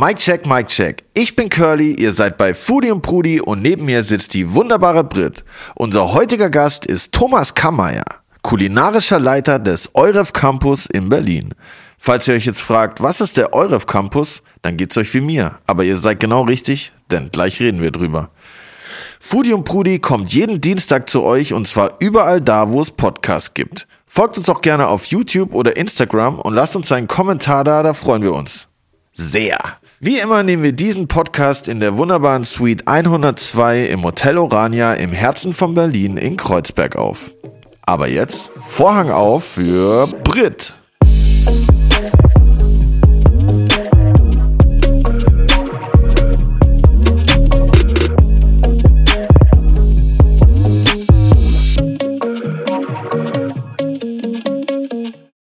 Mike check, Mike check. Ich bin Curly, ihr seid bei Foodie und Prudi und neben mir sitzt die wunderbare Brit. Unser heutiger Gast ist Thomas Kammeyer, kulinarischer Leiter des Euref Campus in Berlin. Falls ihr euch jetzt fragt, was ist der Euref Campus, dann geht's euch wie mir. Aber ihr seid genau richtig, denn gleich reden wir drüber. Foodie und Prudi kommt jeden Dienstag zu euch und zwar überall da, wo es Podcasts gibt. Folgt uns auch gerne auf YouTube oder Instagram und lasst uns einen Kommentar da, da freuen wir uns. Sehr. Wie immer nehmen wir diesen Podcast in der wunderbaren Suite 102 im Hotel Orania im Herzen von Berlin in Kreuzberg auf. Aber jetzt Vorhang auf für Brit.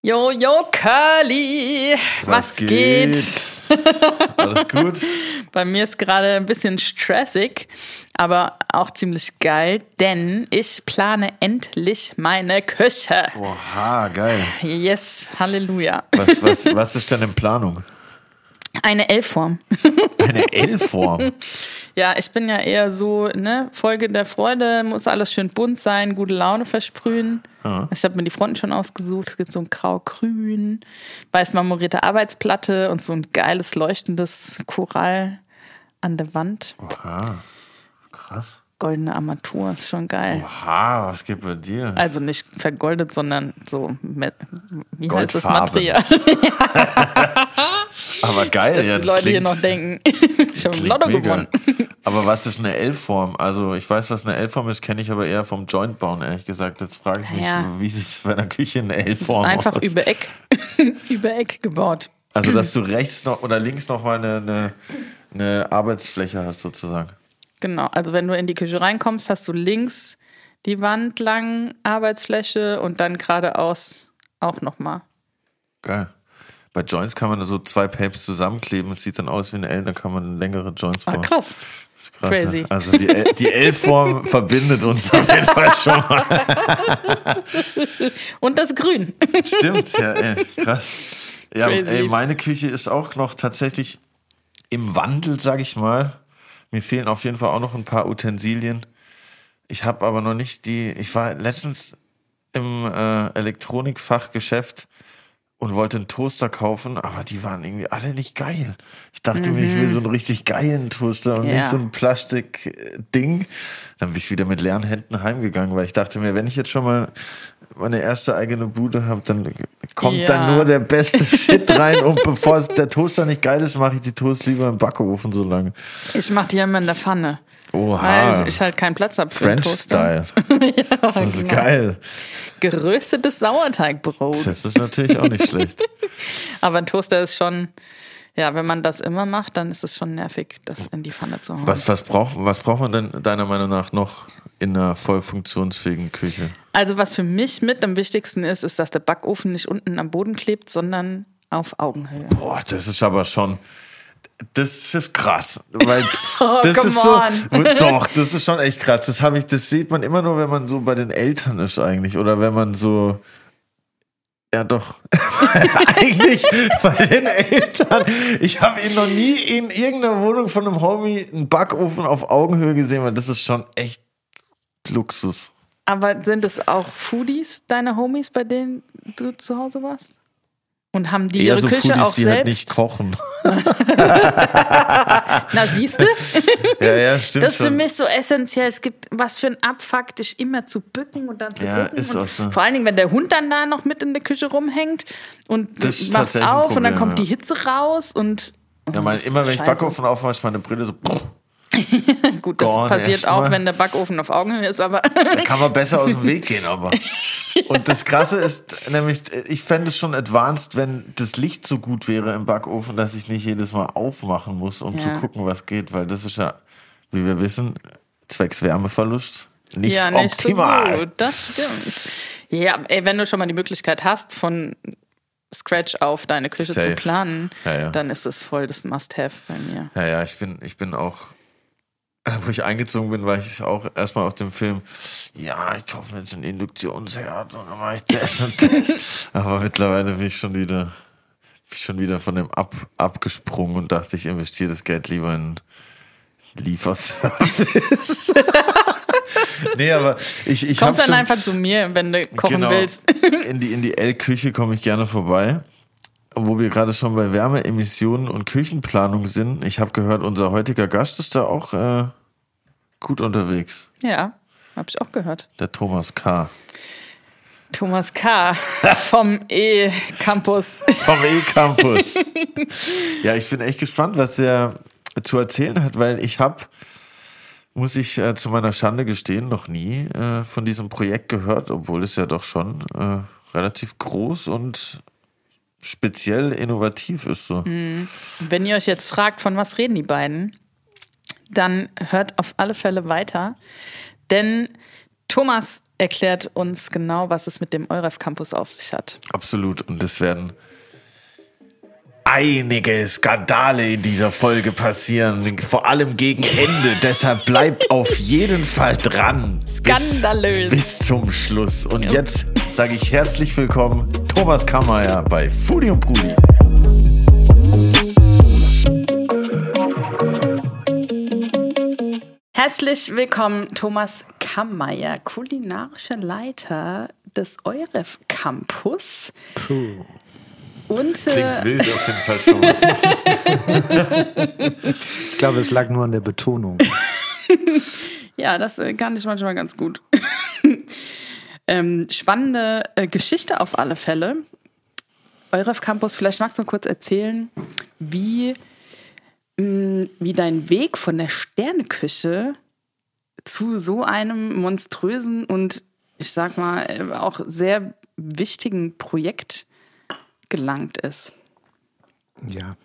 Jo, jo, Curly, was, geht? Alles gut? Bei mir ist gerade ein bisschen stressig, aber auch ziemlich geil, denn ich plane endlich meine Küche. Oha, geil. Yes, Halleluja. Was, was, was ist denn in Planung? Eine L-Form. Eine L-Form. Ja, ich bin ja eher so, ne, Folge der Freude, muss alles schön bunt sein, gute Laune versprühen. Ja. Ich habe mir die Fronten schon ausgesucht. Es gibt so ein grau-grün, weiß marmorierte Arbeitsplatte und so ein geiles leuchtendes Korall an der Wand. Oha, krass. Goldene Armatur, ist schon geil. Oha, was geht bei dir? Also nicht vergoldet, sondern so, mit, wie heißt das. Material? Aber geil, Dass ja, die das Leute hier noch denken, ich habe Lotto gewonnen. Aber was ist eine L-Form? Also ich weiß, was eine L-Form ist, kenne ich aber eher vom Joint bauen, ehrlich gesagt. Jetzt frage ich mich, Ja. wie sieht es bei einer Küche eine L-Form einfach aus? über Eck, über Eck gebaut. Also dass du rechts noch oder links noch mal eine, eine, eine Arbeitsfläche hast sozusagen. Genau, also wenn du in die Küche reinkommst, hast du links die Wand lang Arbeitsfläche und dann geradeaus auch nochmal. Geil. Bei Joints kann man so zwei Papes zusammenkleben. Es sieht dann aus wie eine L, dann kann man längere Joints Ah, bauen. krass. Das ist krass. Crazy. Also die, L- die L-Form verbindet uns auf jeden Fall schon mal. Und das Grün. Stimmt, ja, ey, krass. Ja, Crazy. ey, meine Küche ist auch noch tatsächlich im Wandel, sag ich mal. Mir fehlen auf jeden Fall auch noch ein paar Utensilien. Ich habe aber noch nicht die. Ich war letztens im äh, Elektronikfachgeschäft und wollte einen Toaster kaufen, aber die waren irgendwie alle nicht geil. Ich dachte mir, ich will so einen richtig geilen Toaster und Ja. nicht so ein Plastik-Ding. Dann bin ich wieder mit leeren Händen heimgegangen, weil ich dachte mir, wenn ich jetzt schon mal meine erste eigene Bude habe, dann kommt Ja. dann nur der beste Shit rein und bevor es- der Toaster nicht geil ist, mache ich die Toast lieber im Backofen so lange. Ich mache die ja immer in der Pfanne. Oha. Weil ich halt keinen Platz habe für French Toaster. Style. das ist genau. geil. Geröstetes Sauerteigbrot. Das ist natürlich auch nicht schlecht. Aber ein Toaster ist schon, ja, wenn man das immer macht, dann ist es schon nervig, das in die Pfanne zu hauen. Was, was, braucht, was braucht man denn deiner Meinung nach noch in einer voll funktionsfähigen Küche? Also was für mich mit am wichtigsten ist, ist, dass der Backofen nicht unten am Boden klebt, sondern auf Augenhöhe. Boah, das ist aber schon. Das ist krass, weil das come ist so, on. doch, das ist schon echt krass. Das habe ich, das sieht man immer nur, wenn man so bei den Eltern ist eigentlich oder wenn man so, ja doch, eigentlich bei den Eltern. Ich habe ihn noch nie in irgendeiner Wohnung von einem Homie einen Backofen auf Augenhöhe gesehen, weil das ist schon echt Luxus. Aber sind es auch Foodies, deine Homies, bei denen du zu Hause warst? Und haben die Eher ihre so Küche Foodies, auch die halt selbst? nicht kochen. Na, siehst du? Ja, ja, stimmt Das ist für schon. mich so essentiell. Es gibt was für ein Abfuck, dich immer zu bücken und dann zu Ja, bücken. ist auch so. Vor allen Dingen, wenn der Hund dann da noch mit in der Küche rumhängt und Das machst auf und dann Problem, kommt ja. die Hitze raus und. Ja, Oh, mein, das ist immer wenn ich. Backofen aufmache, ist meine Brille so. Gut, das Gone passiert auch, wenn der Backofen auf Augenhöhe ist, aber. Da kann man besser aus dem Weg gehen, aber. Und das Krasse ist nämlich, ich fände es schon advanced, wenn das Licht so gut wäre im Backofen, dass ich nicht jedes Mal aufmachen muss, um Ja. zu gucken, was geht, weil das ist ja, wie wir wissen, zwecks Wärmeverlust nicht ja, nicht optimal. so gut. Das stimmt. Ja, ey, wenn du schon mal die Möglichkeit hast, von Scratch auf deine Küche Safe. zu planen, Ja, ja. dann ist es voll das Must-Have bei mir. Ja, ja, ich bin, ich bin auch, wo ich eingezogen bin, war ich auch erstmal auf dem Film, ja, ich kaufe mir jetzt einen Induktionsherd und dann mache ich das und das. Aber mittlerweile bin ich schon wieder, schon wieder von dem ab, abgesprungen und dachte, ich investiere das Geld lieber in Lieferservice. nee, aber ich, ich Kommst dann schon, einfach zu mir, wenn du kochen genau, willst. in die, in die L-Küche komme ich gerne vorbei. Wo wir gerade schon bei Wärmeemissionen und Küchenplanung sind. Ich habe gehört, unser heutiger Gast ist da auch äh, gut unterwegs. Ja, habe ich auch gehört. Der Thomas K. Thomas K. vom E-Campus. Vom E-Campus. ja, ich bin echt gespannt, was er zu erzählen hat, weil ich habe, muss ich äh, zu meiner Schande gestehen, noch nie äh, von diesem Projekt gehört, obwohl es ja doch schon äh, relativ groß und speziell innovativ ist. So. Wenn ihr euch jetzt fragt, von was reden die beiden, dann hört auf alle Fälle weiter, denn Thomas erklärt uns genau, was es mit dem Euref Campus auf sich hat. Absolut. Und es werden einige Skandale in dieser Folge passieren, vor allem gegen Ende. Deshalb bleibt auf jeden Fall dran. Skandalös. Bis, bis zum Schluss. Und jetzt sage ich herzlich willkommen, Thomas Kammerer bei Foodie und Brudi. Herzlich willkommen, Thomas Kammeier, kulinarischer Leiter des Euref Campus. Puh. Und Klingt äh, wild auf jeden Fall schon. Ich glaube, es lag nur an der Betonung. ja, das äh, kann ich manchmal ganz gut. Ähm, spannende äh, Geschichte auf alle Fälle. Euref Campus, vielleicht magst du kurz erzählen, wie, mh, wie dein Weg von der Sterneküche zu so einem monströsen und ich sag mal äh, auch sehr wichtigen Projekt gelangt ist. Ja,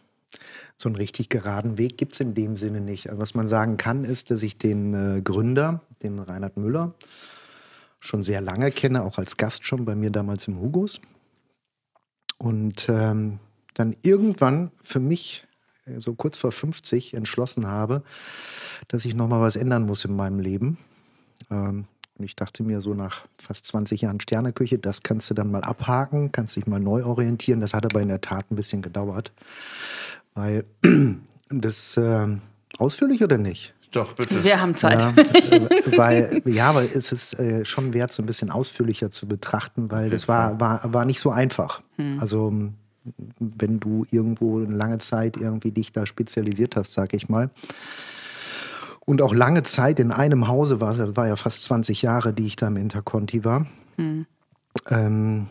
so einen richtig geraden Weg gibt es in dem Sinne nicht. Was man sagen kann, ist, dass ich den äh, Gründer, den Reinhard Müller, schon sehr lange kenne, auch als Gast schon bei mir damals im Hugos. Und ähm, dann irgendwann für mich, äh, so kurz vor 50, entschlossen habe, dass ich nochmal was ändern muss in meinem Leben. Ähm, und ich dachte mir so nach fast 20 Jahren Sterneküche, das kannst du dann mal abhaken, kannst dich mal neu orientieren. Das hat aber in der Tat ein bisschen gedauert. Weil das äh, ausführlich oder nicht? Doch, bitte. Wir haben Zeit. Ja, weil, ja, aber es ist äh, schon wert, so ein bisschen ausführlicher zu betrachten, weil das war, war, war nicht so einfach. Also wenn du irgendwo eine lange Zeit irgendwie dich da spezialisiert hast, sag ich mal, und auch lange Zeit in einem Hause war, das war ja fast 20 Jahre, die ich da im Interconti war, ähm,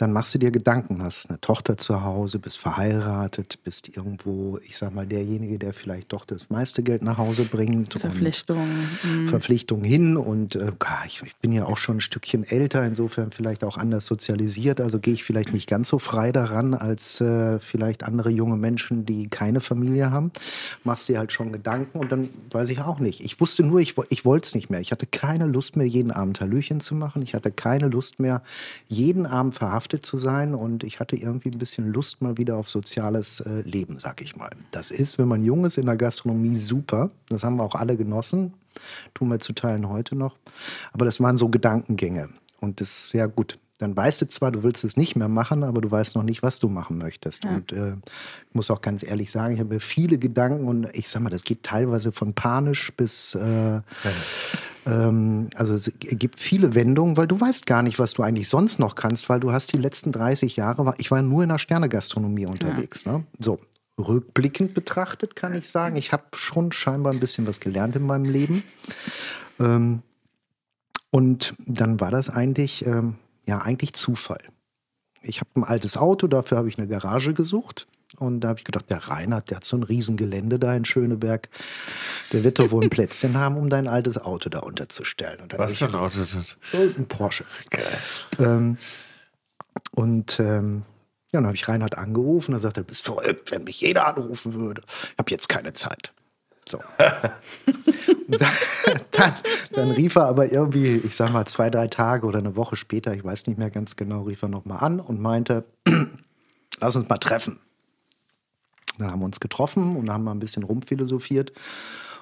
dann machst du dir Gedanken, hast eine Tochter zu Hause, bist verheiratet, bist irgendwo, ich sag mal, derjenige, der vielleicht doch das meiste Geld nach Hause bringt. Verpflichtungen. Mhm. Verpflichtung hin und äh, ich, ich bin ja auch schon ein Stückchen älter, insofern vielleicht auch anders sozialisiert, also gehe ich vielleicht nicht ganz so frei daran als äh, vielleicht andere junge Menschen, die keine Familie haben. Machst dir halt schon Gedanken und dann weiß ich auch nicht. Ich wusste nur, ich, ich wollte es nicht mehr. Ich hatte keine Lust mehr, jeden Abend Hallöchen zu machen. Ich hatte keine Lust mehr, jeden Abend verhaftet zu sein und ich hatte irgendwie ein bisschen Lust mal wieder auf soziales äh, Leben, sag ich mal. Das ist, wenn man jung ist in der Gastronomie, super. Das haben wir auch alle genossen. Tun wir zu Teilen heute noch. Aber das waren so Gedankengänge. Und das ist ja gut. Dann weißt du zwar, du willst es nicht mehr machen, aber du weißt noch nicht, was du machen möchtest. Und äh, ich muss auch ganz ehrlich sagen, ich habe viele Gedanken und ich sag mal, das geht teilweise von panisch bis äh, ähm, also es gibt viele Wendungen, weil du weißt gar nicht, was du eigentlich sonst noch kannst, weil du hast die letzten 30 Jahre, war- ich war nur in der Sternegastronomie unterwegs. Ne? So, rückblickend betrachtet kann ich sagen, ich habe schon scheinbar ein bisschen was gelernt in meinem Leben. Ähm, und dann war das eigentlich, ähm, ja, eigentlich Zufall. Ich habe ein altes Auto, dafür habe ich eine Garage gesucht. Und da habe ich gedacht, der Reinhard, der hat so ein Riesengelände da in Schöneberg. Der wird doch wohl ein Plätzchen haben, um dein altes Auto da unterzustellen. Was für ein Auto ist das? ein Porsche. Ähm, und ähm, ja, dann habe ich Reinhard angerufen. Er sagte, du bist verrückt, wenn mich jeder anrufen würde. Ich habe jetzt keine Zeit. So. Dann, dann, dann rief er aber irgendwie, ich sag mal, zwei, drei Tage oder eine Woche später, ich weiß nicht mehr ganz genau, rief er nochmal an und meinte, lass uns mal treffen. Dann haben wir uns getroffen und haben mal ein bisschen rumphilosophiert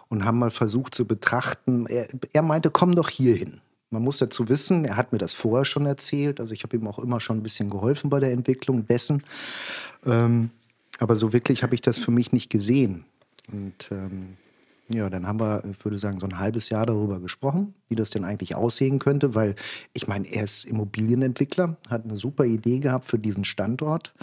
und haben mal versucht zu betrachten. Er, er meinte, komm doch hier hin. Man muss dazu wissen, er hat mir das vorher schon erzählt. Also ich habe ihm auch immer schon ein bisschen geholfen bei der Entwicklung dessen. Ähm, aber so wirklich habe ich das für mich nicht gesehen. Und ähm, ja, dann haben wir, ich würde sagen, so ein halbes Jahr darüber gesprochen, wie das denn eigentlich aussehen könnte, weil ich meine, er ist Immobilienentwickler, hat eine super Idee gehabt für diesen Standort.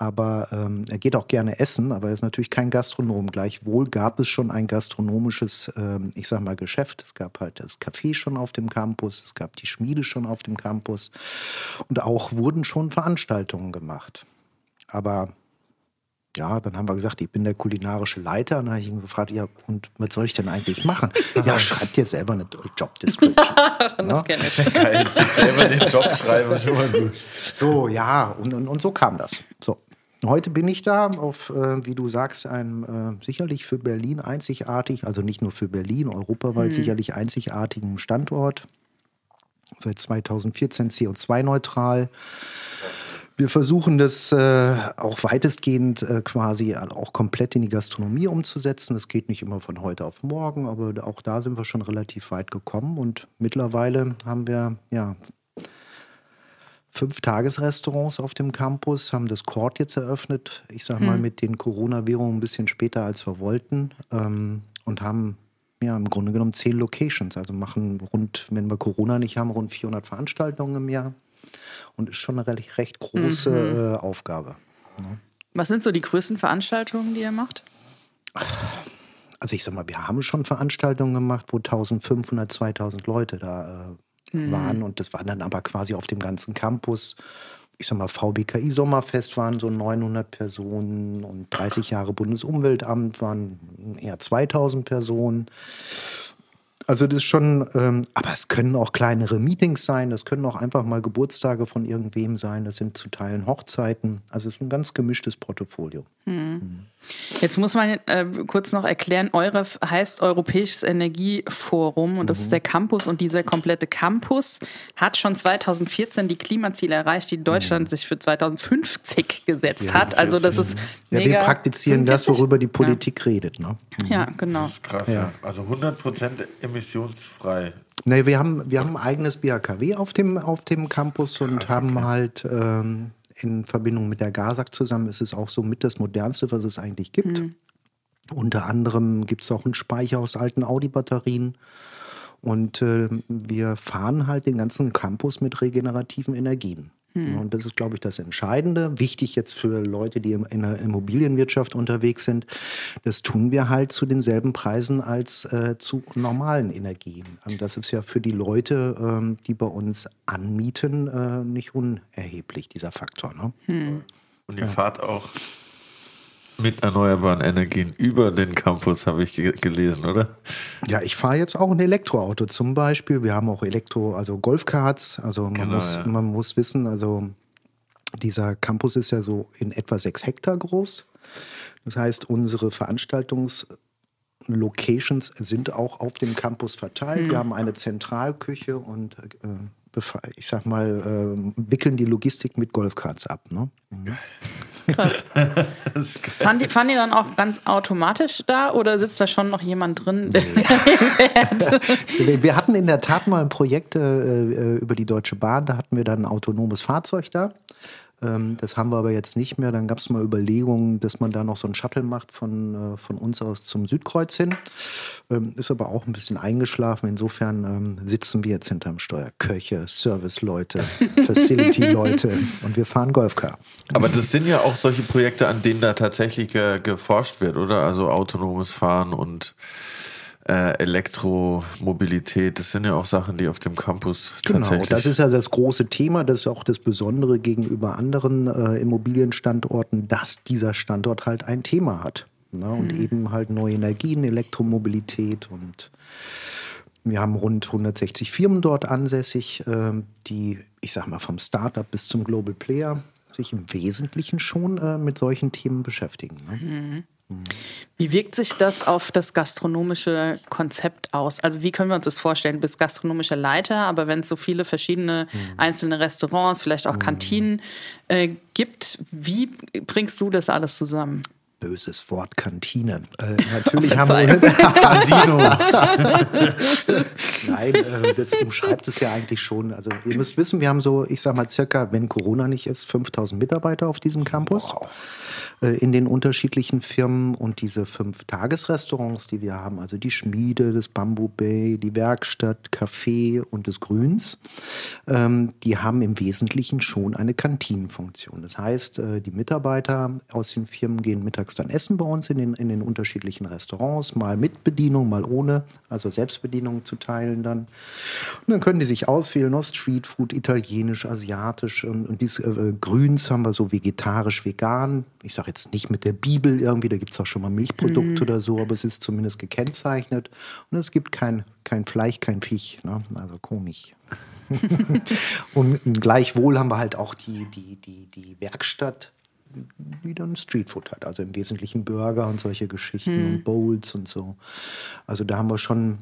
Aber ähm, er geht auch gerne essen, aber er ist natürlich kein Gastronom. Gleichwohl gab es schon ein gastronomisches, ähm, ich sag mal, Geschäft. Es gab halt das Café schon auf dem Campus, es gab die Schmiede schon auf dem Campus und auch wurden schon Veranstaltungen gemacht. Aber ja, dann haben wir gesagt, ich bin der kulinarische Leiter. Und dann habe ich ihn gefragt, ja, und was soll ich denn eigentlich machen? ja, schreibt dir selber eine Job Description. das kenne ich. Geil, sich selber den Job schreiben, schon mal gut. So, ja, und, und, und so kam das. So. Heute bin ich da auf, äh, wie du sagst, einem äh, sicherlich für Berlin einzigartig, also nicht nur für Berlin, europaweit mhm. sicherlich einzigartigen Standort. Seit 2014 CO2-neutral. Wir versuchen das äh, auch weitestgehend äh, quasi auch komplett in die Gastronomie umzusetzen. Das geht nicht immer von heute auf morgen, aber auch da sind wir schon relativ weit gekommen. Und mittlerweile haben wir ja fünf Tagesrestaurants auf dem Campus, haben das Court jetzt eröffnet. Ich sage mal, hm. mit den Corona-Währungen ein bisschen später, als wir wollten. Ähm, und haben ja im Grunde genommen zehn Locations. Also machen rund, wenn wir Corona nicht haben, rund 400 Veranstaltungen im Jahr und ist schon eine recht, große mhm. äh, Aufgabe. Ja. Was sind so die größten Veranstaltungen, die ihr macht? Also ich sag mal, wir haben schon Veranstaltungen gemacht, wo 1500, 2000 Leute da äh, mhm. waren und das waren dann aber quasi auf dem ganzen Campus. Ich sag mal, VBKI Sommerfest waren so 900 Personen und 30 Jahre Bundesumweltamt waren eher 2000 Personen. Also das ist schon, ähm, aber es können auch kleinere Meetings sein, das können auch einfach mal Geburtstage von irgendwem sein, das sind zu Teilen Hochzeiten. Also es ist ein ganz gemischtes Portfolio. Mhm. Jetzt muss man äh, kurz noch erklären, EUREF heißt Europäisches Energieforum und das mhm. ist der Campus und dieser komplette Campus hat schon 2014 die Klimaziele erreicht, die Deutschland mhm. sich für 2050 gesetzt ja, hat. Also das ist ja, wir praktizieren 45? das, worüber die Politik ja. redet. Ne? Ja, genau. Das ist krass, ja. Also 100 Prozent emissionsfrei. Nee, wir haben, wir haben ein eigenes BHKW auf dem, auf dem Campus und okay. haben halt ähm, in Verbindung mit der GASAG zusammen ist es auch so mit das modernste, was es eigentlich gibt. Mhm. Unter anderem gibt es auch einen Speicher aus alten Audi-Batterien. Und äh, wir fahren halt den ganzen Campus mit regenerativen Energien. Hm. Und das ist, glaube ich, das Entscheidende. Wichtig jetzt für Leute, die in der Immobilienwirtschaft unterwegs sind. Das tun wir halt zu denselben Preisen als äh, zu normalen Energien. Und das ist ja für die Leute, ähm, die bei uns anmieten, äh, nicht unerheblich, dieser Faktor. Ne? Hm. Und ihr ja. fahrt auch mit erneuerbaren Energien über den Campus, habe ich gelesen, oder? Ja, ich fahre jetzt auch ein Elektroauto zum Beispiel. Wir haben auch Elektro, also Golfkarts. Also man, genau, muss, ja. man muss wissen, also dieser Campus ist ja so in etwa sechs Hektar groß. Das heißt, unsere Veranstaltungslocations sind auch auf dem Campus verteilt. Wir haben eine Zentralküche und äh, ich sag mal, äh, wickeln die Logistik mit Golfkarts ab. Ne? Krass. fahren, die, fahren die dann auch ganz automatisch da oder sitzt da schon noch jemand drin? wir hatten in der Tat mal ein Projekt äh, äh, über die Deutsche Bahn, da hatten wir dann ein autonomes Fahrzeug da. Ähm, das haben wir aber jetzt nicht mehr. Dann gab es mal Überlegungen, dass man da noch so einen Shuttle macht von, äh, von uns aus zum Südkreuz hin. Ähm, ist aber auch ein bisschen eingeschlafen. Insofern ähm, sitzen wir jetzt hinterm Steuer. Köche, Serviceleute, Facility-Leute und wir fahren Golfcar. Aber das sind ja auch solche Projekte, an denen da tatsächlich geforscht wird, oder? Also autonomes Fahren und äh, Elektromobilität, das sind ja auch Sachen, die auf dem Campus genau, tatsächlich... Genau, das ist ja das große Thema, das ist auch das Besondere gegenüber anderen äh, Immobilienstandorten, dass dieser Standort halt ein Thema hat. Ne? Und mhm. eben halt neue Energien, Elektromobilität und wir haben rund 160 Firmen dort ansässig, äh, die, ich sag mal, vom Startup bis zum Global Player sich im Wesentlichen schon äh, mit solchen Themen beschäftigen. Ne? Mhm. Wie wirkt sich das auf das gastronomische Konzept aus? Also wie können wir uns das vorstellen? Du bist gastronomischer Leiter, aber wenn es so viele verschiedene mhm. einzelne Restaurants, vielleicht auch mhm. Kantinen äh, gibt, wie bringst du das alles zusammen? Böses Wort Kantine. Äh, natürlich haben wir Casino. Nein, äh, das umschreibt es ja eigentlich schon. Also ihr müsst wissen, wir haben so, ich sag mal circa, wenn Corona nicht ist, 5000 Mitarbeiter auf diesem Campus. Wow. Äh, in den unterschiedlichen Firmen und diese fünf Tagesrestaurants, die wir haben, also die Schmiede, das Bamboo Bay, die Werkstatt, Café und des Grüns, ähm, die haben im Wesentlichen schon eine Kantinenfunktion. Das heißt, äh, die Mitarbeiter aus den Firmen gehen mittags dann essen bei uns in den, in den unterschiedlichen Restaurants, mal mit Bedienung, mal ohne, also Selbstbedienung zu teilen dann. Und dann können die sich auswählen aus Streetfood, italienisch, asiatisch und, und dies äh, Grüns haben wir so vegetarisch, vegan. Ich sage jetzt nicht mit der Bibel irgendwie, da gibt es auch schon mal Milchprodukte mhm. oder so, aber es ist zumindest gekennzeichnet. Und es gibt kein, kein Fleisch, kein Viech. Ne? Also komisch. und gleichwohl haben wir halt auch die, die, die, die Werkstatt, die dann Streetfood hat. Also im Wesentlichen Burger und solche Geschichten mhm. und Bowls und so. Also da haben wir schon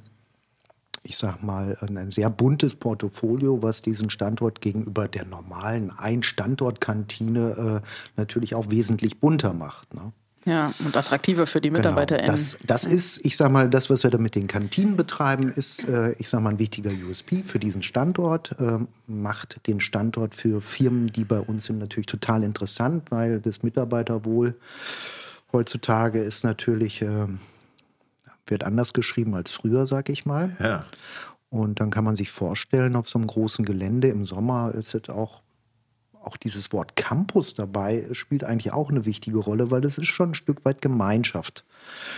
ich sag mal, ein sehr buntes Portfolio, was diesen Standort gegenüber der normalen Ein-Standort-Kantine äh, natürlich auch wesentlich bunter macht. Ne? Ja, und attraktiver für die MitarbeiterInnen. Genau. Das, das ist, ich sag mal, das, was wir da mit den Kantinen betreiben, ist, äh, ich sag mal, ein wichtiger USP für diesen Standort. Äh, macht den Standort für Firmen, die bei uns sind, natürlich total interessant, weil das Mitarbeiterwohl heutzutage ist natürlich. Äh, wird anders geschrieben als früher, sag ich mal. Ja. Und dann kann man sich vorstellen, auf so einem großen Gelände im Sommer ist es auch, auch dieses Wort Campus dabei, spielt eigentlich auch eine wichtige Rolle, weil das ist schon ein Stück weit Gemeinschaft.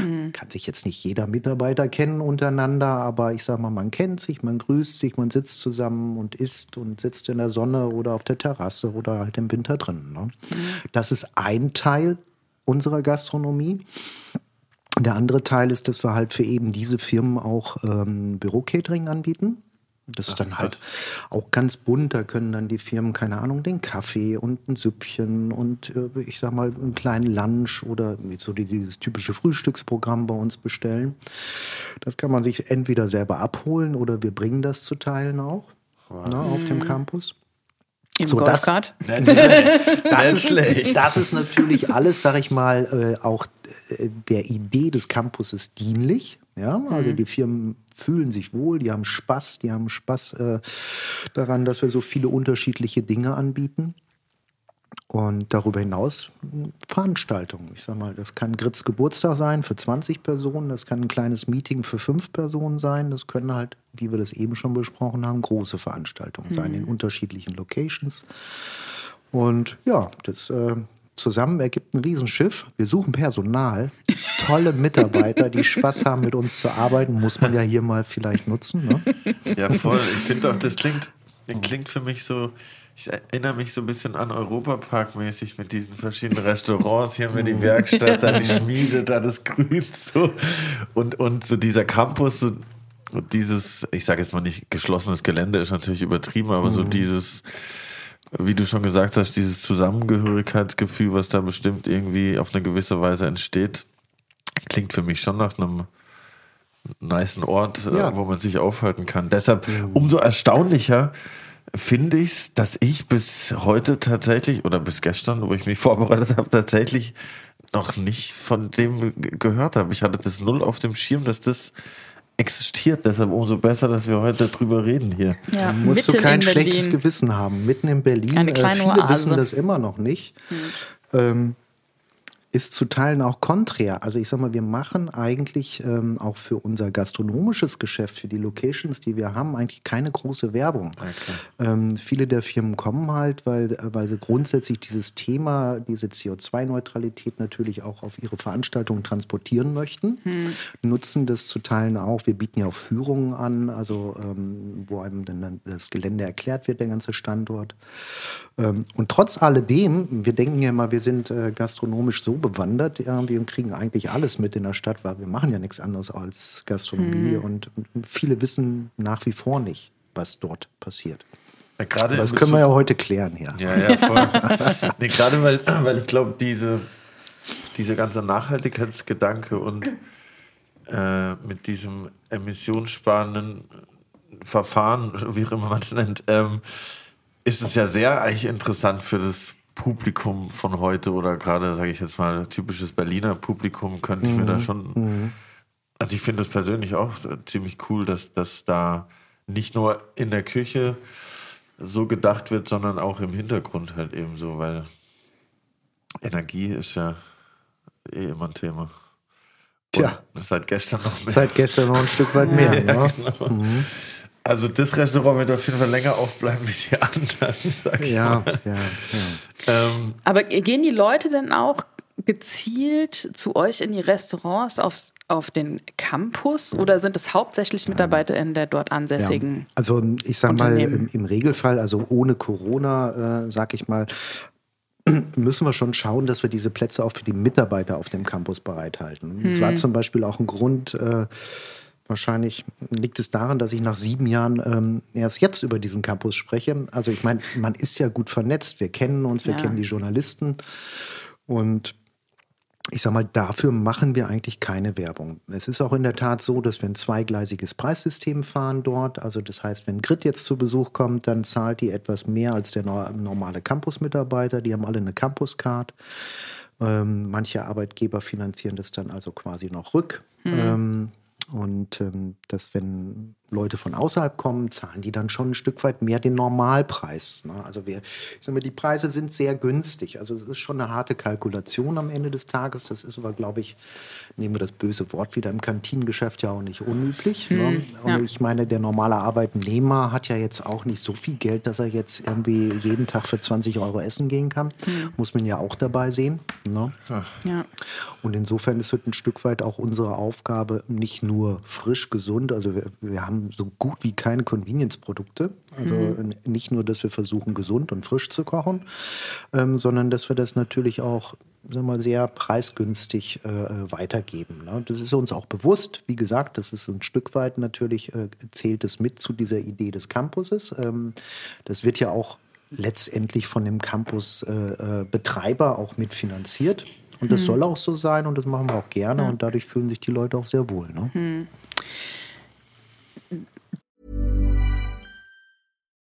Mhm. Kann sich jetzt nicht jeder Mitarbeiter kennen untereinander, aber ich sag mal, man kennt sich, man grüßt sich, man sitzt zusammen und isst und sitzt in der Sonne oder auf der Terrasse oder halt im Winter drin. Ne? Mhm. Das ist ein Teil unserer Gastronomie. Der andere Teil ist, dass wir halt für eben diese Firmen auch ähm, Büro-Catering anbieten. Das ist dann halt auch ganz bunt. Da können dann die Firmen, keine Ahnung, den Kaffee und ein Süppchen und äh, ich sag mal einen kleinen Lunch oder so dieses typische Frühstücksprogramm bei uns bestellen. Das kann man sich entweder selber abholen oder wir bringen das zu Teilen auch na, auf dem Campus. Im so, das, das, das, ist, das ist natürlich alles, sag ich mal, äh, auch äh, der Idee des Campuses dienlich. Ja, also mhm. die Firmen fühlen sich wohl, die haben Spaß, die haben Spaß äh, daran, dass wir so viele unterschiedliche Dinge anbieten. Und darüber hinaus Veranstaltungen. Ich sag mal, das kann Grits Geburtstag sein für 20 Personen, das kann ein kleines Meeting für fünf Personen sein, das können halt, wie wir das eben schon besprochen haben, große Veranstaltungen mhm. sein in unterschiedlichen Locations. Und ja, das äh, zusammen ergibt ein Riesenschiff. Wir suchen Personal, tolle Mitarbeiter, die Spaß haben, mit uns zu arbeiten. Muss man ja hier mal vielleicht nutzen. Ne? Ja, voll. Ich finde auch, das klingt, das klingt für mich so ich erinnere mich so ein bisschen an Europapark-mäßig mit diesen verschiedenen Restaurants. Hier haben wir die Werkstatt, dann die Schmiede, dann das Grün. So. Und, und so dieser Campus, so dieses, ich sage jetzt mal nicht geschlossenes Gelände, ist natürlich übertrieben, aber mhm. so dieses, wie du schon gesagt hast, dieses Zusammengehörigkeitsgefühl, was da bestimmt irgendwie auf eine gewisse Weise entsteht, klingt für mich schon nach einem niceen Ort, äh, ja. wo man sich aufhalten kann. Deshalb mhm. umso erstaunlicher, finde ich es, dass ich bis heute tatsächlich oder bis gestern, wo ich mich vorbereitet habe, tatsächlich noch nicht von dem gehört habe. Ich hatte das null auf dem Schirm, dass das existiert. Deshalb umso besser, dass wir heute drüber reden hier. Ja, musst du kein schlechtes Gewissen haben. Mitten in Berlin. Eine kleine äh, viele Oase. wissen das immer noch nicht. Hm. Ähm, ist zu Teilen auch konträr. Also ich sag mal, wir machen eigentlich ähm, auch für unser gastronomisches Geschäft, für die Locations, die wir haben, eigentlich keine große Werbung. Okay. Ähm, viele der Firmen kommen halt, weil, weil sie grundsätzlich dieses Thema, diese CO2-Neutralität natürlich auch auf ihre Veranstaltungen transportieren möchten, hm. nutzen das zu Teilen auch. Wir bieten ja auch Führungen an, also ähm, wo einem dann das Gelände erklärt wird, der ganze Standort. Ähm, und trotz alledem, wir denken ja immer, wir sind äh, gastronomisch so bewandert irgendwie und kriegen eigentlich alles mit in der Stadt, weil wir machen ja nichts anderes als Gastronomie mhm. und viele wissen nach wie vor nicht, was dort passiert. Ja, gerade das können wir ja heute klären hier. Ja, ja, voll. nee, gerade weil, weil ich glaube, diese, diese ganze Nachhaltigkeitsgedanke und äh, mit diesem emissionssparenden Verfahren, wie auch immer man es nennt, ähm, ist es ja sehr eigentlich interessant für das Publikum von heute oder gerade, sage ich jetzt mal, typisches Berliner Publikum, könnte ich mir da schon. Also ich finde das persönlich auch ziemlich cool, dass, dass da nicht nur in der Küche so gedacht wird, sondern auch im Hintergrund halt eben so, weil Energie ist ja eh immer ein Thema. Tja. Und seit gestern noch mehr. Seit gestern noch ein Stück weit mehr. ne? Also das Restaurant wird auf jeden Fall länger aufbleiben wie die anderen, sag ich Ja, mal. ja, ja. Ähm, Aber gehen die Leute denn auch gezielt zu euch in die Restaurants aufs, auf den Campus oder sind es hauptsächlich Mitarbeiter in der dort ansässigen? Ja. Also ich sag mal, im, im Regelfall, also ohne Corona, äh, sag ich mal, müssen wir schon schauen, dass wir diese Plätze auch für die Mitarbeiter auf dem Campus bereithalten. Das war zum Beispiel auch ein Grund, äh, wahrscheinlich liegt es daran, dass ich nach sieben Jahren ähm, erst jetzt über diesen Campus spreche. Also ich meine, man ist ja gut vernetzt, wir kennen uns, wir Ja. kennen die Journalisten und ich sag mal, dafür machen wir eigentlich keine Werbung. Es ist auch in der Tat so, dass wir ein zweigleisiges Preissystem fahren dort. Also das heißt, wenn Grit jetzt zu Besuch kommt, dann zahlt die etwas mehr als der nor- normale Campus-Mitarbeiter. Die haben alle eine Campus-Card. Ähm, manche Arbeitgeber finanzieren das dann also quasi noch rück. Ähm, und ähm, dass, wenn Leute von außerhalb kommen, zahlen die dann schon ein Stück weit mehr den Normalpreis. Ne? Also wir, ich sag mal, die Preise sind sehr günstig. Also es ist schon eine harte Kalkulation am Ende des Tages. Das ist aber, glaube ich, nehmen wir das böse Wort wieder im Kantinengeschäft ja auch nicht unüblich. Ne? Und ja. ich meine, der normale Arbeitnehmer hat ja jetzt auch nicht so viel Geld, dass er jetzt irgendwie jeden Tag für 20 Euro essen gehen kann. Muss man ja auch dabei sehen. Ne? Ja. Und insofern ist es ein Stück weit auch unsere Aufgabe, nicht nur frisch, gesund, also wir, wir haben so gut wie keine Convenience-Produkte. Also n- nicht nur, dass wir versuchen, gesund und frisch zu kochen, ähm, sondern dass wir das natürlich auch sagen wir mal, sehr preisgünstig äh, äh, weitergeben. Ne? Das ist uns auch bewusst. Wie gesagt, das ist ein Stück weit natürlich, äh, zählt es mit zu dieser Idee des Campuses. Ähm, das wird ja auch letztendlich von dem Campus-Betreiber äh, Betreiber auch mitfinanziert. Und das soll auch so sein und das machen wir auch gerne und dadurch fühlen sich die Leute auch sehr wohl. Ne?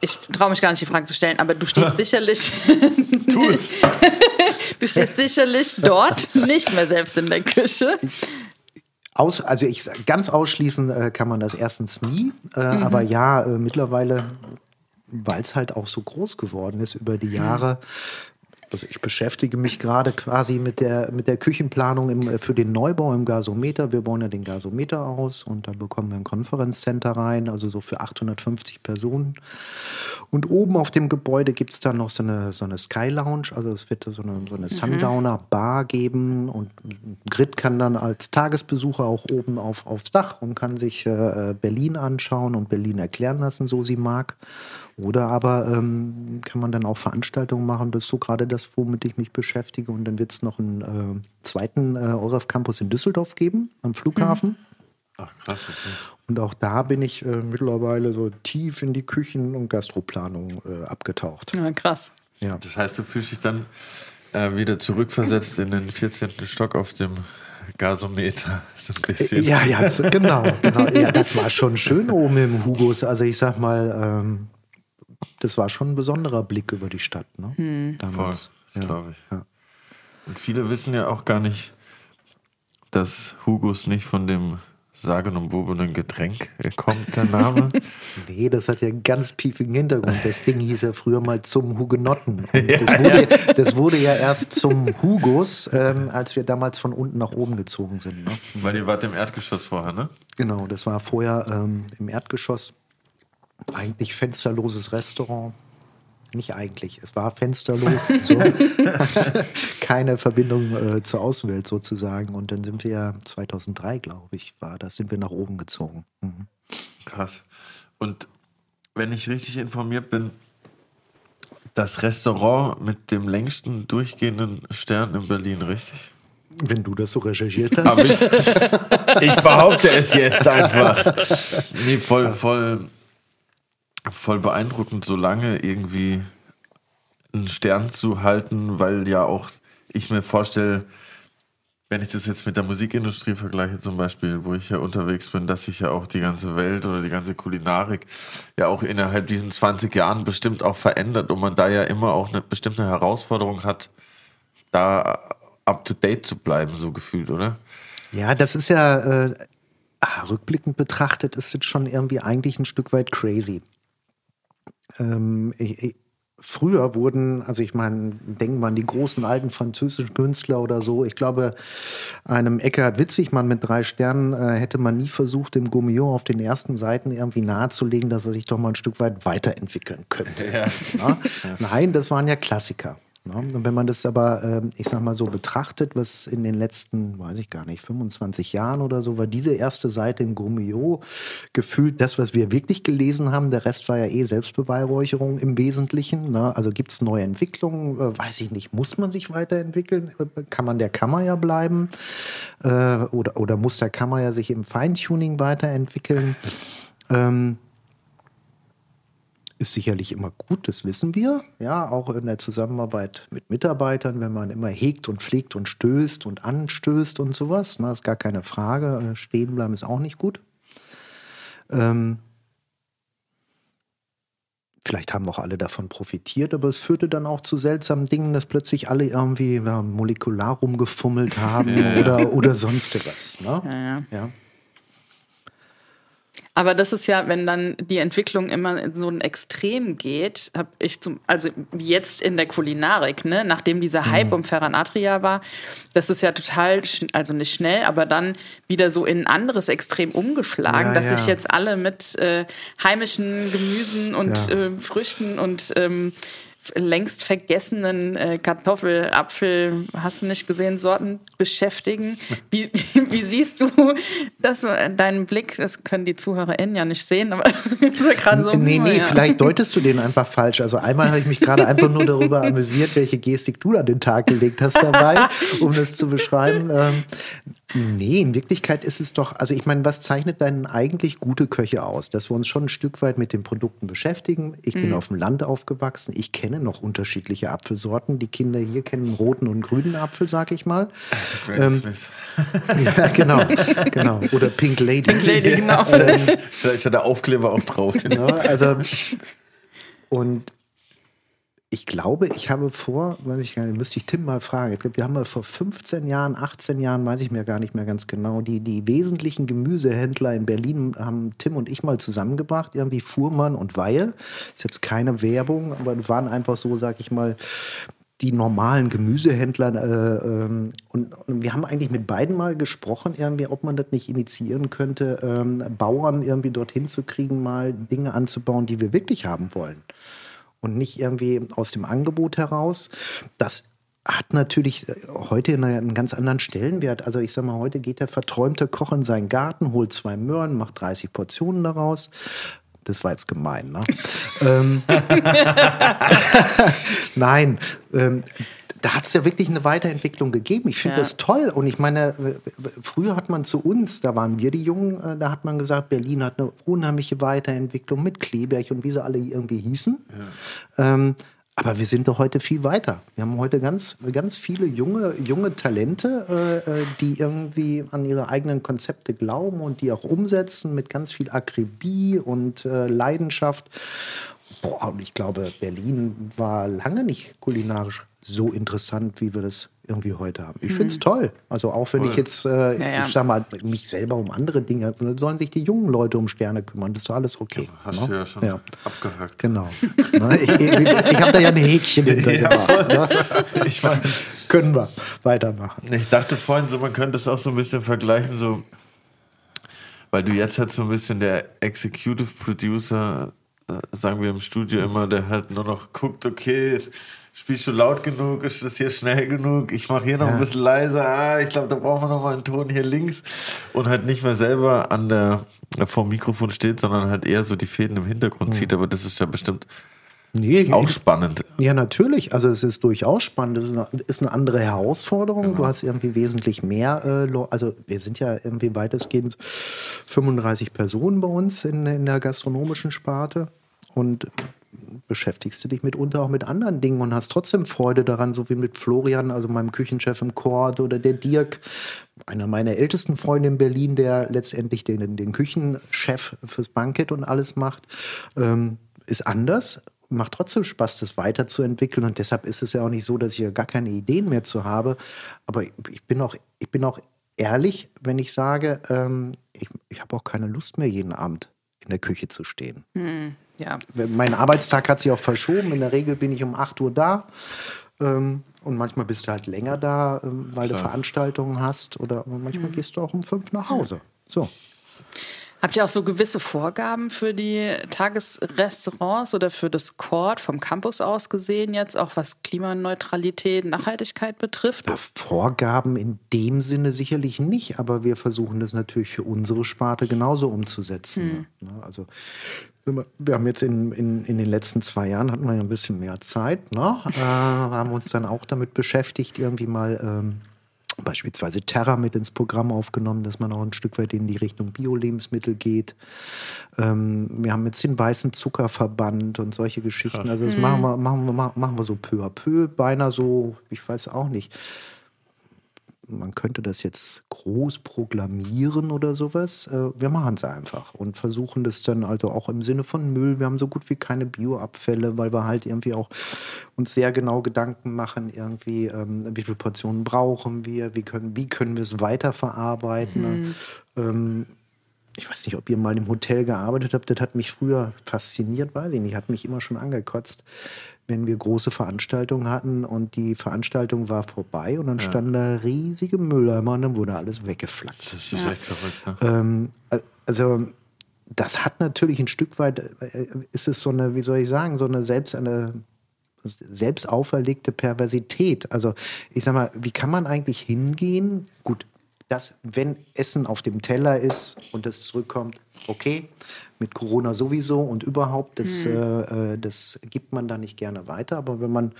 Ich traue mich gar nicht, die Frage zu stellen, aber du stehst sicherlich, tu es. du stehst sicherlich dort nicht mehr selbst in der Küche. Aus, also ich ganz ausschließen äh, kann man das erstens nie, äh, Mhm. aber ja, äh, mittlerweile, weil es halt auch so groß geworden ist über die Jahre. Also ich beschäftige mich gerade quasi mit der, mit der Küchenplanung im, äh, für den Neubau im Gasometer. Wir bauen ja den Gasometer aus und da bekommen wir ein Konferenzcenter rein, also so für 850 Personen. Und oben auf dem Gebäude gibt es dann noch so eine, so eine Sky Lounge, also es wird so eine, so eine Sundowner Bar geben und Grid kann dann als Tagesbesucher auch oben auf, aufs Dach und kann sich äh, Berlin anschauen und Berlin erklären lassen, so sie mag. Oder aber ähm, kann man dann auch Veranstaltungen machen. Das ist so gerade das, womit ich mich beschäftige. Und dann wird es noch einen äh, zweiten äh, ORF Campus in Düsseldorf geben, am Flughafen. Ach krass, okay. Und auch da bin ich äh, mittlerweile so tief in die Küchen- und Gastroplanung äh, abgetaucht. Ja, krass. Ja. Das heißt, du fühlst dich dann äh, wieder zurückversetzt in den 14. Stock auf dem Gasometer. So ein bisschen. Ja, ja, genau, genau. Ja, das war schon schön oben im Hugos. Also ich sag mal, ähm, das war schon ein besonderer Blick über die Stadt, ne? Voll, Damals. das Ja. glaube ich. Ja. Und viele wissen ja auch gar nicht, dass Hugos nicht von dem sagenumwobenen Getränk kommt, der Name. Nee, das hat ja einen ganz piefigen Hintergrund. Das Ding hieß ja früher mal zum Hugenotten. Und das, wurde, das wurde ja erst zum Hugos, ähm, als wir damals von unten nach oben gezogen sind. Ne? Weil ihr wart im Erdgeschoss vorher, ne? Genau, das war vorher ähm, im Erdgeschoss. Eigentlich fensterloses Restaurant. Nicht eigentlich, es war fensterlos. So. Keine Verbindung äh, zur Außenwelt sozusagen. Und dann sind wir ja 2003, glaube ich, war das, sind wir nach oben gezogen. Mhm. Krass. Und wenn ich richtig informiert bin, das Restaurant mit dem längsten durchgehenden Stern in Berlin, richtig? Wenn du das so recherchiert hast. ich, ich behaupte es jetzt einfach. Nee, voll, voll, voll beeindruckend, so lange irgendwie einen Stern zu halten, weil ja auch ich mir vorstelle, wenn ich das jetzt mit der Musikindustrie vergleiche zum Beispiel, wo ich ja unterwegs bin, dass sich ja auch die ganze Welt oder die ganze Kulinarik ja auch innerhalb diesen 20 Jahren bestimmt auch verändert und man da ja immer auch eine bestimmte Herausforderung hat, da up to date zu bleiben, so gefühlt, oder? Ja, das ist ja äh, ah, rückblickend betrachtet, ist es schon irgendwie eigentlich ein Stück weit crazy. Ähm, ich, ich, früher wurden, also ich meine, denken wir an die großen alten französischen Künstler oder so. Ich glaube, einem Eckhard Witzigmann mit drei Sternen äh, hätte man nie versucht, dem Gourmillon auf den ersten Seiten irgendwie nahezulegen, dass er sich doch mal ein Stück weit weiterentwickeln könnte. Ja. Nein, das waren ja Klassiker. Ne? Und wenn man das aber, ähm, ich sag mal so betrachtet, was in den letzten, weiß ich gar nicht, 25 Jahren oder so, war diese erste Seite im Gourmillot gefühlt das, was wir wirklich gelesen haben. Der Rest war ja eh Selbstbeweihräucherung im Wesentlichen. Ne? Also gibt es neue Entwicklungen? Äh, weiß ich nicht. Muss man sich weiterentwickeln? Äh, kann man der Kammer ja bleiben? Äh, oder, oder muss der Kammer ja sich im Feintuning weiterentwickeln? Ähm, ist sicherlich immer gut, das wissen wir. Ja, auch in der Zusammenarbeit mit Mitarbeitern, wenn man immer hegt und pflegt und stößt und anstößt und sowas. Na, ist gar keine Frage. Stehen bleiben ist auch nicht gut. Ähm, vielleicht haben auch alle davon profitiert, aber es führte dann auch zu seltsamen Dingen, dass plötzlich alle irgendwie ja, molekular rumgefummelt haben Ja, ja. Oder, oder sonst was. Ne? Ja, ja. Aber das ist ja, wenn dann die Entwicklung immer in so ein Extrem geht, habe ich zum, also wie jetzt in der Kulinarik, ne, nachdem dieser Mhm. Hype um Ferran Adria war, das ist ja total, also nicht schnell, aber dann wieder so in ein anderes Extrem umgeschlagen, Ja, dass ja. sich jetzt alle mit äh, heimischen Gemüsen und Ja. äh, Früchten und ähm, längst vergessenen äh, Kartoffel, Apfel, hast du nicht gesehen, Sorten beschäftigen. Wie, wie, wie siehst du das, äh, deinen Blick, das können die ZuhörerInnen ja nicht sehen, aber so gerade so. Nee, nee, ja. vielleicht deutest du den einfach falsch. Also einmal habe ich mich gerade einfach nur darüber amüsiert, welche Gestik du an den Tag gelegt hast dabei, um das zu beschreiben. Ähm, nee, in Wirklichkeit ist es doch, also ich meine, was zeichnet denn eigentlich gute Köche aus? Dass wir uns schon ein Stück weit mit den Produkten beschäftigen. Ich bin auf dem Land aufgewachsen. Ich kenne noch unterschiedliche Apfelsorten. Die Kinder hier kennen roten und grünen Apfel, sag ich mal. Smith. Ja, genau, genau. Oder Pink Lady. Pink Lady, genau. Vielleicht hat der Aufkleber auch drauf. Ja, also und ich glaube, ich habe vor, weiß ich gar nicht, müsste ich Tim mal fragen. Ich glaube, wir haben mal vor 15 Jahren, 18 Jahren, weiß ich mir gar nicht mehr ganz genau, die, die wesentlichen Gemüsehändler in Berlin haben Tim und ich mal zusammengebracht, irgendwie Fuhrmann und Weihe. Ist jetzt keine Werbung, aber waren einfach so, sag ich mal, die normalen Gemüsehändler. Äh, ähm, und, und wir haben eigentlich mit beiden mal gesprochen, irgendwie, ob man das nicht initiieren könnte, ähm, Bauern irgendwie dorthin zu kriegen, mal Dinge anzubauen, die wir wirklich haben wollen. Und nicht irgendwie aus dem Angebot heraus. Das hat natürlich äh, heute eine- einen ganz anderen Stellenwert. Also ich sag mal, heute geht der verträumte Koch in seinen Garten, holt zwei Möhren, macht 30 Portionen daraus. Das war jetzt gemein, ne? ähm, Nein, ähm, da hat es ja wirklich eine Weiterentwicklung gegeben. Ich finde Ja. das toll. Und ich meine, früher hat man zu uns, da waren wir die Jungen, äh, da hat man gesagt, Berlin hat eine unheimliche Weiterentwicklung mit Kleberg und wie sie alle irgendwie hießen. Ähm, aber wir sind doch heute viel weiter. Wir haben heute ganz, ganz viele junge, junge Talente, äh, äh, die irgendwie an ihre eigenen Konzepte glauben und die auch umsetzen mit ganz viel Akribie und äh, Leidenschaft. Boah, und ich glaube, Berlin war lange nicht kulinarisch so interessant, wie wir das irgendwie heute haben. Ich finde es toll. Also auch wenn ich jetzt, äh, Ja, ja. ich sag mal, mich selber um andere Dinge, dann sollen sich die jungen Leute um Sterne kümmern. Das ist doch alles okay. Hast ne? du ja schon abgehakt. Genau. Ne, ich ich, ich habe da ja ein Häkchen hintergemacht. ne? Ich, war, Können wir weitermachen. ich dachte vorhin so, man könnte es auch so ein bisschen vergleichen, so, weil du jetzt halt so ein bisschen der Executive Producer, äh, sagen wir im Studio immer, der halt nur noch guckt, okay, spielst du laut genug, ist das hier schnell genug, ich mache hier noch ein bisschen leiser, ah, ich glaube, da brauchen wir noch mal einen Ton hier links und halt nicht mehr selber an der, vor dem Mikrofon steht, sondern halt eher so die Fäden im Hintergrund zieht, aber das ist ja bestimmt Nee, Auch spannend. Ja, natürlich. Also es ist durchaus spannend. Es ist eine, andere Herausforderung. Du hast irgendwie wesentlich mehr. Äh, also wir sind ja irgendwie weitestgehend 35 Personen bei uns in, in der gastronomischen Sparte und beschäftigst du dich mitunter auch mit anderen Dingen und hast trotzdem Freude daran, so wie mit Florian, also meinem Küchenchef im Chord oder der Dirk, einer meiner ältesten Freunde in Berlin, der letztendlich den, den Küchenchef fürs Bankett und alles macht, ähm, ist anders. Macht trotzdem Spaß, das weiterzuentwickeln. Und deshalb ist es ja auch nicht so, dass ich ja gar keine Ideen mehr zu habe. Aber ich bin auch, ich bin auch ehrlich, wenn ich sage, ähm, ich, ich habe auch keine Lust mehr, jeden Abend in der Küche zu stehen. Ja, Mein Arbeitstag hat sich auch verschoben. In der Regel bin ich um 8 Uhr da. Ähm, und manchmal bist du halt länger da, ähm, weil du Veranstaltungen hast. Oder manchmal gehst du auch um 5 nach Hause. So. Habt ihr auch so gewisse Vorgaben für die Tagesrestaurants oder für das Court vom Campus aus gesehen jetzt, auch was Klimaneutralität, Nachhaltigkeit betrifft? Ja, Vorgaben in dem Sinne sicherlich nicht, aber wir versuchen das natürlich für unsere Sparte genauso umzusetzen. Ne? Also wir haben jetzt in, in, in den letzten zwei Jahren hatten wir ja ein bisschen mehr Zeit, ne? äh, haben uns dann auch damit beschäftigt, irgendwie mal ähm, beispielsweise Terra mit ins Programm aufgenommen, dass man auch ein Stück weit in die Richtung Bio-Lebensmittel geht. Ähm, wir haben jetzt den weißen Zuckerverband und solche Geschichten. Also das machen, wir, machen, wir, machen wir so peu à peu, beinahe so, ich weiß auch nicht. Man könnte das jetzt groß proklamieren oder sowas. Äh, Wir machen es einfach und versuchen das dann also auch im Sinne von Müll. Wir haben so gut wie keine Bioabfälle, weil wir halt irgendwie auch uns sehr genau Gedanken machen, irgendwie, ähm, wie viele Portionen brauchen wir, wie können, wie können wir es weiterverarbeiten. Ähm, ich weiß nicht, ob ihr mal im Hotel gearbeitet habt, das hat mich früher fasziniert, weiß ich nicht, hat mich immer schon angekotzt, wenn wir große Veranstaltungen hatten und die Veranstaltung war vorbei und dann standen da riesige Mülleimer und dann wurde alles weggeflackt. Das ist echt verrückt. Ne? Ähm, also das hat natürlich ein Stück weit, äh, ist es so eine, wie soll ich sagen, so eine selbst eine selbst auferlegte Perversität. Also ich sag mal, wie kann man eigentlich hingehen? Gut, dass wenn Essen auf dem Teller ist und es zurückkommt, okay, mit Corona sowieso und überhaupt, das, äh, äh, das gibt man da nicht gerne weiter. Aber wenn man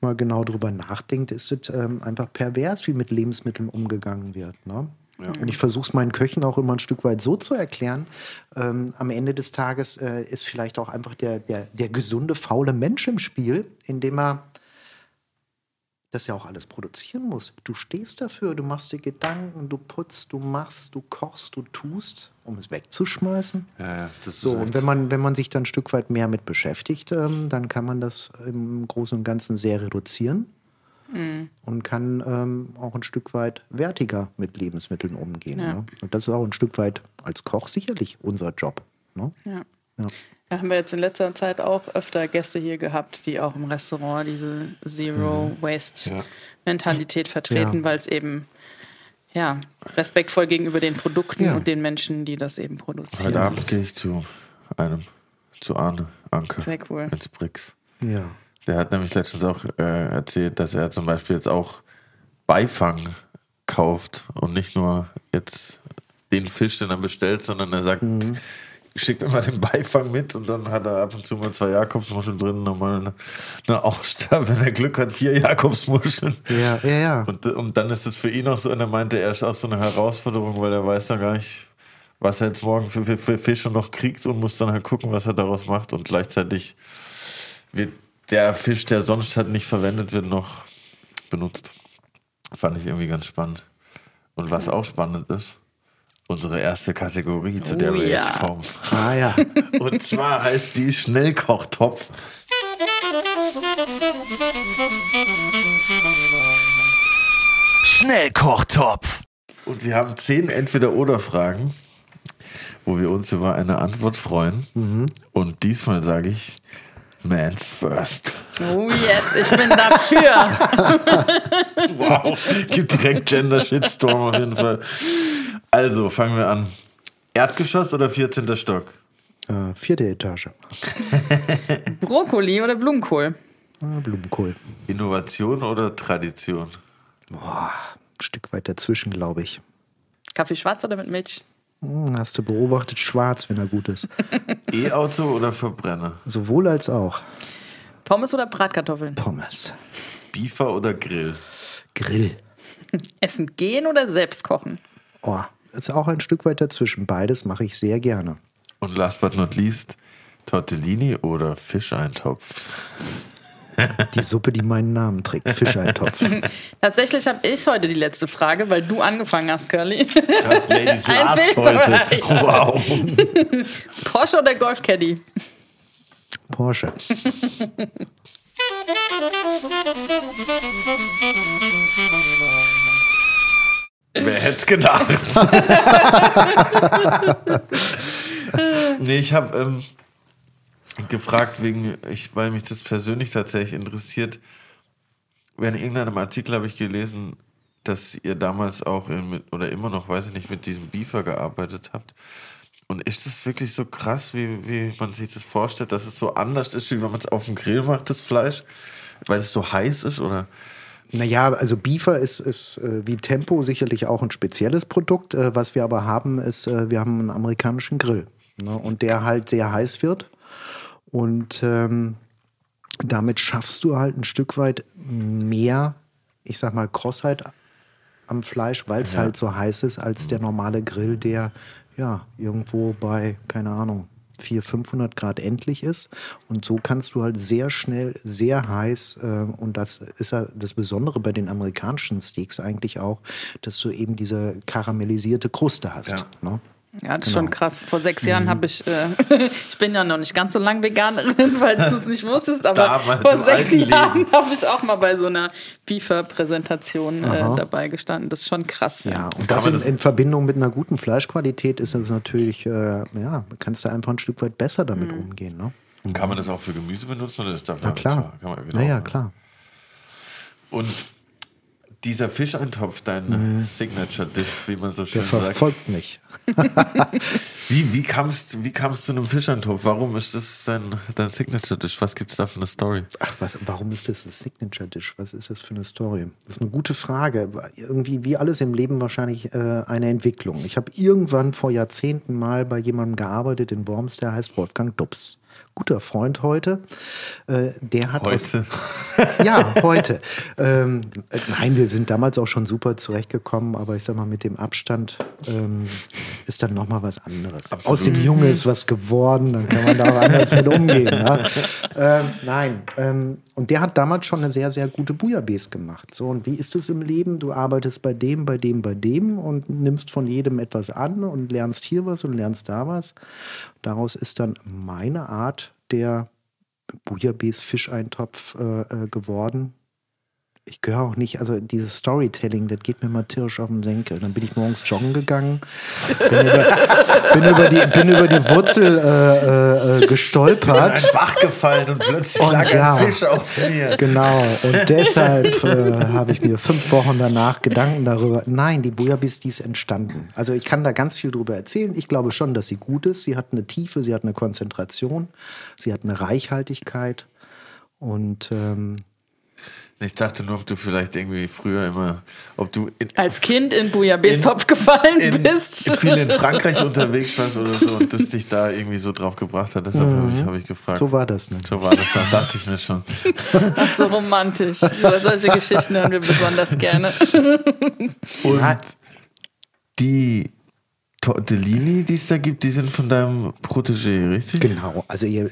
mal genau drüber nachdenkt, ist es ähm, einfach pervers, wie mit Lebensmitteln umgegangen wird. Ne? Und ich versuche es meinen Köchen auch immer ein Stück weit so zu erklären. Ähm, am Ende des Tages äh, ist vielleicht auch einfach der, der, der gesunde, faule Mensch im Spiel, indem er das ja auch alles produzieren muss. Du stehst dafür, du machst dir Gedanken, du putzt, du machst, du kochst, du tust, um es wegzuschmeißen. Ja, ja, das ist So, und wenn man, wenn man sich dann ein Stück weit mehr mit beschäftigt, ähm, dann kann man das im Großen und Ganzen sehr reduzieren und kann ähm, auch ein Stück weit wertiger mit Lebensmitteln umgehen. Ja. Ne? Und das ist auch ein Stück weit als Koch sicherlich unser Job. Ne? Ja. Da haben wir jetzt in letzter Zeit auch öfter Gäste hier gehabt, die auch im Restaurant diese Zero-Waste-Mentalität vertreten, Ja. weil es eben ja, respektvoll gegenüber den Produkten Ja. und den Menschen, die das eben produzieren. Heute Abend gehe ich zu einem, zu Arne Anke Sehr cool. ins Brix. Ja. Der hat nämlich letztens auch äh, erzählt, dass er zum Beispiel jetzt auch Beifang kauft und nicht nur jetzt den Fisch, den er bestellt, sondern er sagt, schickt immer den Beifang mit und dann hat er ab und zu mal zwei Jakobsmuscheln drin, nochmal eine, eine Auster, wenn er Glück hat, vier Jakobsmuscheln. Ja, ja, ja. Und, und dann ist es für ihn auch so, und er meinte, er ist auch so eine Herausforderung, weil er weiß dann gar nicht, was er jetzt morgen für, für, für Fische noch kriegt und muss dann halt gucken, was er daraus macht. Und gleichzeitig wird der Fisch, der sonst halt nicht verwendet wird, noch benutzt. Fand ich irgendwie ganz spannend. Und was auch spannend ist, unsere erste Kategorie, zu der Oh wir ja. jetzt kommen. Ah ja. Und zwar heißt die Schnellkochtopf. Schnellkochtopf. Und wir haben zehn Entweder-Oder-Fragen, wo wir uns über eine Antwort freuen. Und diesmal sage ich Man's First. Oh yes, ich bin dafür. Wow, gibt direkt Gender-Shitstorm auf jeden Fall. Also, fangen wir an. Erdgeschoss oder 14. Stock? Äh, vierte Etage. Brokkoli oder Blumenkohl? Ah, Blumenkohl. Innovation oder Tradition? Boah, ein Stück weit dazwischen, glaube ich. Kaffee schwarz oder mit Milch? Hm, hast du beobachtet, schwarz, wenn er gut ist. E-Auto oder Verbrenner? Sowohl als auch. Pommes oder Bratkartoffeln? Pommes. Beefer oder Grill? Grill. Essen gehen oder selbst kochen? Oh, ist auch ein Stück weit dazwischen. Beides mache ich sehr gerne. Und last but not least, Tortellini oder Fischeintopf? Die Suppe, die meinen Namen trägt. Fischeintopf. Tatsächlich habe ich heute die letzte Frage, weil du angefangen hast, Curly. Krass, Ladies last heute. Wow. Porsche oder Golf Caddy? Porsche. Wer hätte es gedacht? nee, ich habe ähm, gefragt, wegen, ich, weil mich das persönlich tatsächlich interessiert. Während irgendeinem Artikel habe ich gelesen, dass ihr damals auch in, oder immer noch, weiß ich nicht, mit diesem Beefer gearbeitet habt. Und ist das wirklich so krass, wie, wie man sich das vorstellt, dass es so anders ist, wie wenn man es auf dem Grill macht, das Fleisch? Weil es so heiß ist, oder? Naja, also Beefer ist, ist äh, wie Tempo sicherlich auch ein spezielles Produkt. Äh, was wir aber haben, ist, äh, wir haben einen amerikanischen Grill. Ne? Und der halt sehr heiß wird. Und ähm, damit schaffst du halt ein Stück weit mehr, ich sag mal, Krossheit am Fleisch, weil es halt so heiß ist, als der normale Grill, der ja irgendwo bei, keine Ahnung, 400, 500 Grad endlich ist. Und so kannst du halt sehr schnell, sehr heiß, äh, und das ist ja das Besondere bei den amerikanischen Steaks eigentlich auch, dass du eben diese karamellisierte Kruste hast. Ne? Ja, das ist Genau. schon krass. Vor sechs Jahren habe ich, äh, ich bin ja noch nicht ganz so lang Veganerin, falls du es nicht wusstest, aber Damals vor sechs Jahren habe ich auch mal bei so einer Beefer-Präsentation äh, dabei gestanden. Das ist schon krass. Ja, und das in, das- in Verbindung mit einer guten Fleischqualität ist das natürlich, äh, ja, kannst du einfach ein Stück weit besser damit umgehen. Ne? Und kann man das auch für Gemüse benutzen oder ist dafür Na klar. Kann man, genau, Naja, ne? klar. Und dieser Fischeintopf, dein Signature-Dish, wie man so schön Mhm. Der sagt. verfolgt mich. Wie, wie kamst wie kamst du zu einem Fischeintopf? Warum ist das dein, dein Signature-Dish? Was gibt es da für eine Story? Ach, was, warum ist das das Signature Dish? Was ist das für eine Story? Das ist eine gute Frage. Irgendwie wie alles im Leben wahrscheinlich äh, eine Entwicklung. Ich habe irgendwann vor Jahrzehnten mal bei jemandem gearbeitet in Worms, der heißt Wolfgang Dubs. Guter Freund heute. Äh, der hat aus, Heute. ja, heute. Ähm, äh, nein, wir sind damals auch schon super zurechtgekommen, aber ich sag mal, mit dem Abstand ähm, ist dann nochmal was anderes. Absolut. Aus dem Junge ist was geworden, dann kann man da auch anders mit umgehen. Ja? Ähm, nein, ähm, und der hat damals schon eine sehr, sehr gute Bouillabaisse gemacht. So, und wie ist es im Leben? Du arbeitest bei dem, bei dem, bei dem und nimmst von jedem etwas an und lernst hier was und lernst da was. Daraus ist dann meine Art der Bouillabaisse Fischeintopf äh, äh, geworden. Ich gehöre auch nicht, also dieses Storytelling, das geht mir mal tierisch auf den Senkel. Dann bin ich morgens joggen gegangen, bin über, bin über, die, bin über die Wurzel äh, äh, äh, gestolpert. Ein Bach gefallen und plötzlich Und lag ja. ein Fisch auf mir. Genau, und deshalb äh, habe ich mir fünf Wochen danach Gedanken darüber. Nein, die Bouillabaisse, die ist entstanden. Also ich kann da ganz viel drüber erzählen. Ich glaube schon, dass sie gut ist. Sie hat eine Tiefe, sie hat eine Konzentration, sie hat eine Reichhaltigkeit. Und ähm, Ich dachte nur, ob du vielleicht irgendwie früher immer, ob du in, Als Kind in Bouillabaisse-Topf gefallen in, bist. viel in Frankreich unterwegs warst oder so und das dich da irgendwie so drauf gebracht hat. Deshalb habe ich, hab ich gefragt. so war das nicht. So war das dann, dachte ich mir schon. Ach, so romantisch. Über solche Geschichten hören wir besonders gerne. Und die Tortellini, die es da gibt, die sind von deinem Protégé, richtig? Genau, also ihr,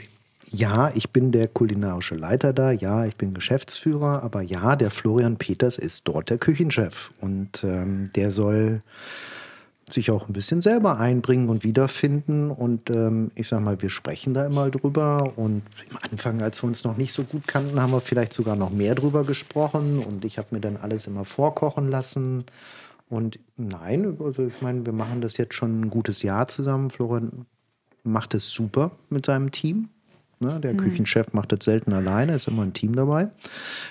ja, ich bin der kulinarische Leiter da, ja, ich bin Geschäftsführer, aber ja, der Florian Peters ist dort der Küchenchef. Und ähm, der soll sich auch ein bisschen selber einbringen und wiederfinden. Und ähm, ich sag mal, wir sprechen da immer drüber. Und am Anfang, als wir uns noch nicht so gut kannten, haben wir vielleicht sogar noch mehr drüber gesprochen. Und ich habe mir dann alles immer vorkochen lassen. Und nein, also ich meine, wir machen das jetzt schon ein gutes Jahr zusammen. Florian macht es super mit seinem Team. Ne, der Küchenchef macht das selten alleine, ist immer ein Team dabei.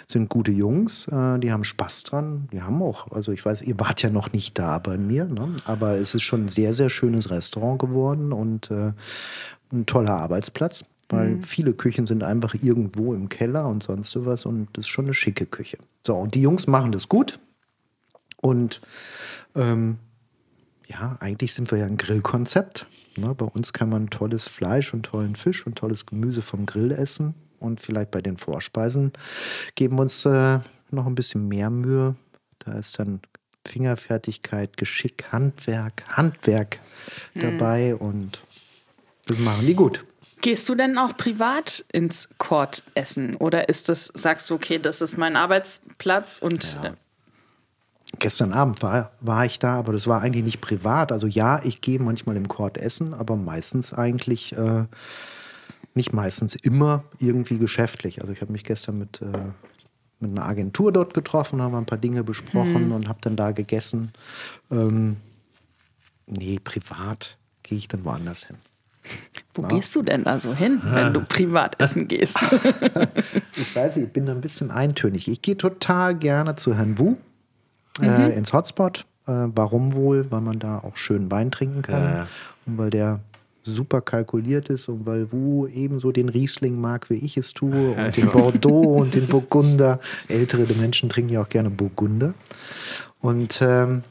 Sind gute Jungs, äh, die haben Spaß dran. Die haben auch, also ich weiß, ihr wart ja noch nicht da bei mir, ne? aber es ist schon ein sehr, sehr schönes Restaurant geworden und äh, ein toller Arbeitsplatz, weil viele Küchen sind einfach irgendwo im Keller und sonst sowas und das ist schon eine schicke Küche. So, und die Jungs machen das gut und ähm, ja, eigentlich sind wir ja ein Grillkonzept. Ne? Bei uns kann man tolles Fleisch und tollen Fisch und tolles Gemüse vom Grill essen. Und vielleicht bei den Vorspeisen geben wir uns äh, noch ein bisschen mehr Mühe. Da ist dann Fingerfertigkeit, Geschick, Handwerk, Handwerk dabei und das machen die gut. Gehst du denn auch privat ins Court essen? Oder ist das, sagst du, okay, das ist mein Arbeitsplatz und äh, Gestern Abend war, war ich da, aber das war eigentlich nicht privat. Also ja, ich gehe manchmal im Court essen, aber meistens eigentlich, äh, nicht meistens, immer irgendwie geschäftlich. Also ich habe mich gestern mit, äh, mit einer Agentur dort getroffen, haben ein paar Dinge besprochen und habe dann da gegessen. Ähm, nee, privat gehe ich dann woanders hin. wo gehst du denn da so hin, wenn du privat essen gehst? Ich weiß nicht, ich bin da ein bisschen eintönig. Ich gehe total gerne zu Herrn Wu äh, ins Hotspot. Äh, warum wohl? Weil man da auch schön Wein trinken kann und weil der super kalkuliert ist und weil Wu ebenso den Riesling mag, wie ich es tue und den Bordeaux und den Burgunder. Ältere Menschen trinken ja auch gerne Burgunder. Und ähm,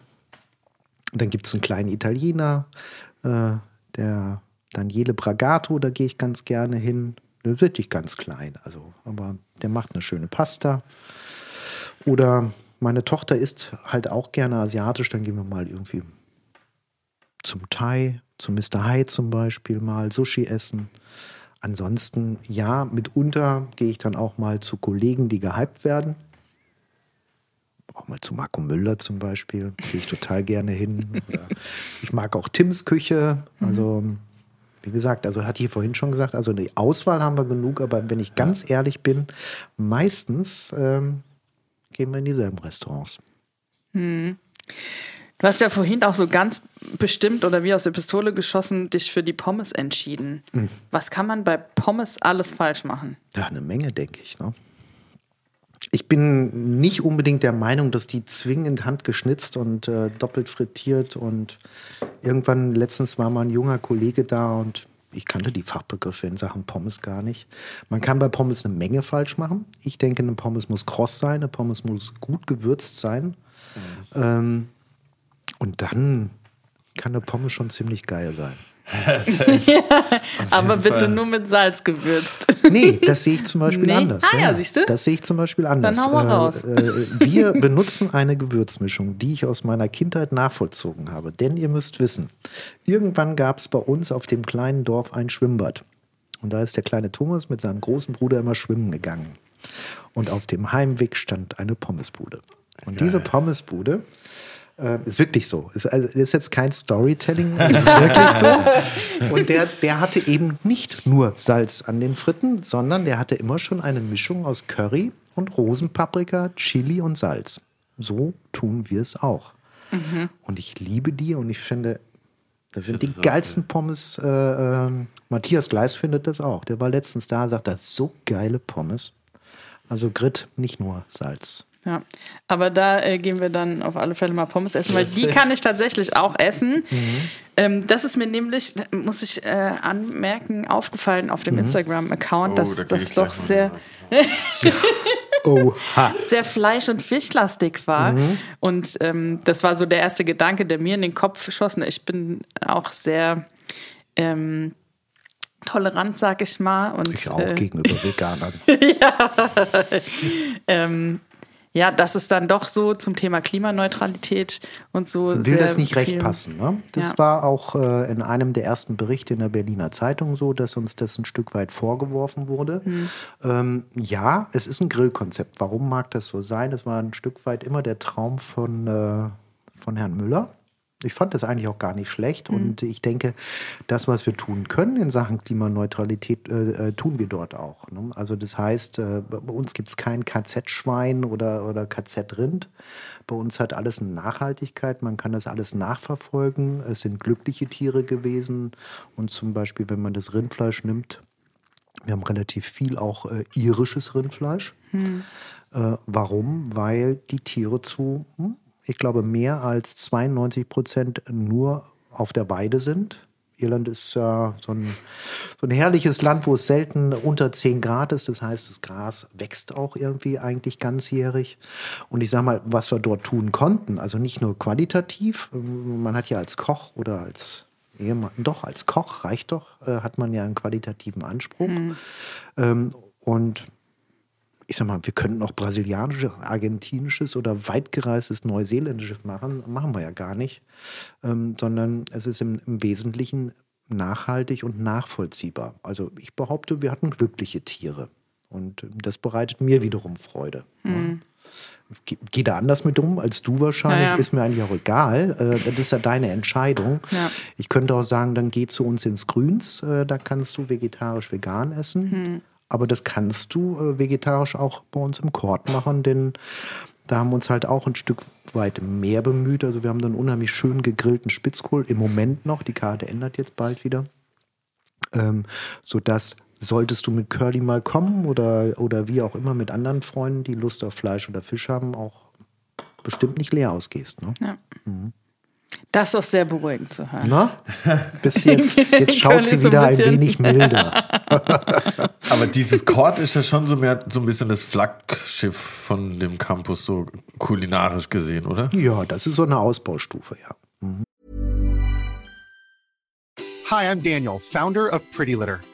dann gibt es einen kleinen Italiener, äh, der Daniele Bragato, da gehe ich ganz gerne hin. Der ist wirklich ganz klein, also, aber der macht eine schöne Pasta. Oder meine Tochter isst halt auch gerne asiatisch, dann gehen wir mal irgendwie zum Thai, zum Mr. Hai zum Beispiel mal Sushi essen. Ansonsten, ja, mitunter gehe ich dann auch mal zu Kollegen, die gehypt werden. Auch mal zu Marco Müller zum Beispiel, gehe ich total gerne hin. Ich mag auch Tims Küche. Also, wie gesagt, also hatte ich vorhin schon gesagt, also die Auswahl haben wir genug, aber wenn ich ganz ehrlich bin, meistens ähm, gehen wir in dieselben Restaurants. Du hast ja vorhin auch so ganz bestimmt oder wie aus der Pistole geschossen dich für die Pommes entschieden. Was kann man bei Pommes alles falsch machen? Ja, eine Menge, denke ich. Ne? Ich bin nicht unbedingt der Meinung, dass die zwingend handgeschnitzt und äh, doppelt frittiert und irgendwann, letztens war mal ein junger Kollege da und ich kannte die Fachbegriffe in Sachen Pommes gar nicht. Man kann bei Pommes eine Menge falsch machen. Ich denke, eine Pommes muss kross sein, eine Pommes muss gut gewürzt sein. Ähm, und dann kann eine Pommes schon ziemlich geil sein. Aber bitte nur mit Salz gewürzt. Nee, das sehe ich zum Beispiel Nee? anders. Ah ja, siehst du? Das sehe ich zum Beispiel anders. Dann hau mal raus. Äh, äh, wir benutzen eine Gewürzmischung, die ich aus meiner Kindheit nachvollzogen habe. Denn ihr müsst wissen, irgendwann gab es bei uns auf dem kleinen Dorf ein Schwimmbad. Und da ist der kleine Thomas mit seinem großen Bruder immer schwimmen gegangen. Und auf dem Heimweg stand eine Pommesbude. Und diese Pommesbude äh, ist wirklich so. Ist, also, ist jetzt kein Storytelling, ist wirklich so. Und der, der hatte eben nicht nur Salz an den Fritten, sondern der hatte immer schon eine Mischung aus Curry und Rosenpaprika, Chili und Salz. So tun wir es auch. Und ich liebe die und ich finde, das sind die das auch geilsten Pommes. Äh, ähm, Matthias Gleis findet das auch. Der war letztens da, sagt, das ist so geile Pommes. Also Grit, nicht nur Salz. Ja, aber da äh, gehen wir dann auf alle Fälle mal Pommes essen, weil die kann ich tatsächlich auch essen. Ähm, das ist mir nämlich, da muss ich äh, anmerken, aufgefallen auf dem Instagram-Account, dass Oh, da krieg das doch sehr, sehr fleisch- und fischlastig war. Und ähm, das war so der erste Gedanke, der mir in den Kopf schossen. Ich bin auch sehr ähm, tolerant, sag ich mal. Und, Ich auch äh, gegenüber Veganern. ähm, ja, das ist dann doch so zum Thema Klimaneutralität und so. will das nicht recht passen. Ne? Das Ja. war auch äh, in einem der ersten Berichte in der Berliner Zeitung so, dass uns das ein Stück weit vorgeworfen wurde. Hm. Ähm, ja, es ist ein Grillkonzept. Warum mag das so sein? Das war ein Stück weit immer der Traum von, äh, von Herrn Müller. Ich fand das eigentlich auch gar nicht schlecht Hm. und ich denke, das, was wir tun können in Sachen Klimaneutralität, äh, äh, tun wir dort auch. Ne? Also das heißt, äh, bei uns gibt es kein KZ-Schwein oder, oder KZ-Rind. Bei uns hat alles eine Nachhaltigkeit, man kann das alles nachverfolgen. Es sind glückliche Tiere gewesen und zum Beispiel, wenn man das Rindfleisch nimmt, wir haben relativ viel auch äh, irisches Rindfleisch. Äh, warum? Weil die Tiere zu, hm, ich glaube, mehr als 92 Prozent nur auf der Weide sind, Irland ist äh, so, ein, so ein herrliches Land, wo es selten unter 10 Grad ist. Das heißt, das Gras wächst auch irgendwie eigentlich ganzjährig. Und ich sage mal, was wir dort tun konnten, also nicht nur qualitativ, man hat ja als Koch oder als Ehemann, doch als Koch reicht doch, äh, hat man ja einen qualitativen Anspruch. Mhm. Ähm, und ich sag mal, wir könnten auch brasilianisches, argentinisches oder weitgereistes neuseeländisches machen. Machen wir ja gar nicht. Ähm, sondern es ist im, im, Wesentlichen nachhaltig und nachvollziehbar. Also ich behaupte, wir hatten glückliche Tiere. Und das bereitet mir wiederum Freude. Mhm. Geh da anders mit um als du wahrscheinlich, ja, ja. ist mir eigentlich auch egal. Äh, das ist ja deine Entscheidung. Ja. Ich könnte auch sagen, dann geh zu uns ins Grüns, äh, da kannst du vegetarisch vegan essen. Mhm. Aber das kannst du äh, vegetarisch auch bei uns im Kord machen, denn da haben wir uns halt auch ein Stück weit mehr bemüht. Also wir haben dann unheimlich schön gegrillten Spitzkohl im Moment noch. Die Karte ändert jetzt bald wieder. Ähm, sodass solltest du mit Curly mal kommen oder, oder wie auch immer mit anderen Freunden, die Lust auf Fleisch oder Fisch haben, auch bestimmt nicht leer ausgehst. Ne? Ja. Mhm. Das ist auch sehr beruhigend zu hören. Na? Bis jetzt, jetzt schaut sie wieder ein, ein, wenig milder. Aber dieses Kord ist ja schon so mehr so ein bisschen das Flaggschiff von dem Campus, so kulinarisch gesehen, oder? Ja, das ist so eine Ausbaustufe, ja. Mhm. Hi, I'm Daniel, Founder of Pretty Litter.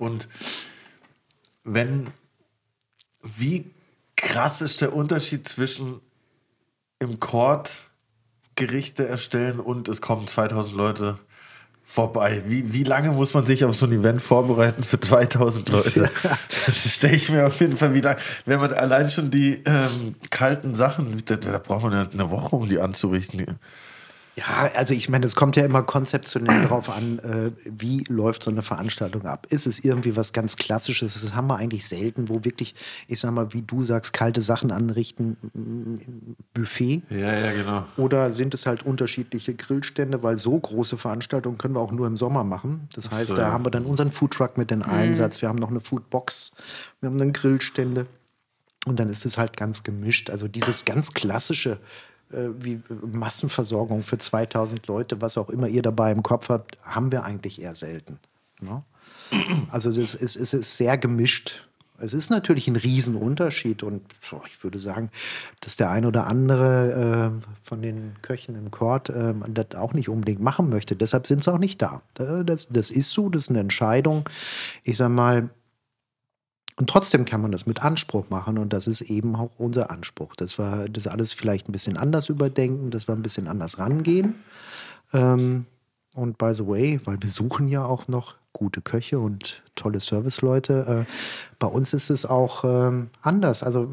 Und wenn, wie krass ist der Unterschied zwischen im Court Gerichte erstellen und es kommen 2000 Leute vorbei. Wie, wie lange muss man sich auf so ein Event vorbereiten für 2000 Leute? Das stelle ich mir auf jeden Fall wieder. Wenn man allein schon die ähm, kalten Sachen, da, da braucht man ja eine Woche, um die anzurichten. Ja, also ich meine, es kommt ja immer konzeptionell darauf an, äh, wie läuft so eine Veranstaltung ab. Ist es irgendwie was ganz Klassisches? Das haben wir eigentlich selten, wo wirklich, ich sag mal, wie du sagst, kalte Sachen anrichten, Buffet. Ja, ja, genau. Oder sind es halt unterschiedliche Grillstände, weil so große Veranstaltungen können wir auch nur im Sommer machen. Das heißt, so, da ja. haben wir dann unseren Foodtruck mit den Einsatz, mhm. wir haben noch eine Foodbox, wir haben dann Grillstände. Und dann ist es halt ganz gemischt. Also dieses ganz klassische äh, wie Massenversorgung für 2000 Leute, was auch immer ihr dabei im Kopf habt, haben wir eigentlich eher selten. Ne? Also es ist, es ist sehr gemischt. Es ist natürlich ein Riesenunterschied und ich würde sagen, dass der ein oder andere äh, von den Köchen im Kord äh, das auch nicht unbedingt machen möchte. Deshalb sind sie auch nicht da. Das, das ist so, das ist eine Entscheidung. Ich sage mal, und trotzdem kann man das mit Anspruch machen und das ist eben auch unser Anspruch. Das war das alles vielleicht ein bisschen anders überdenken, dass wir ein bisschen anders rangehen. Ähm, und by the way, weil wir suchen ja auch noch gute Köche und tolle Serviceleute. Äh, bei uns ist es auch ähm, anders. Also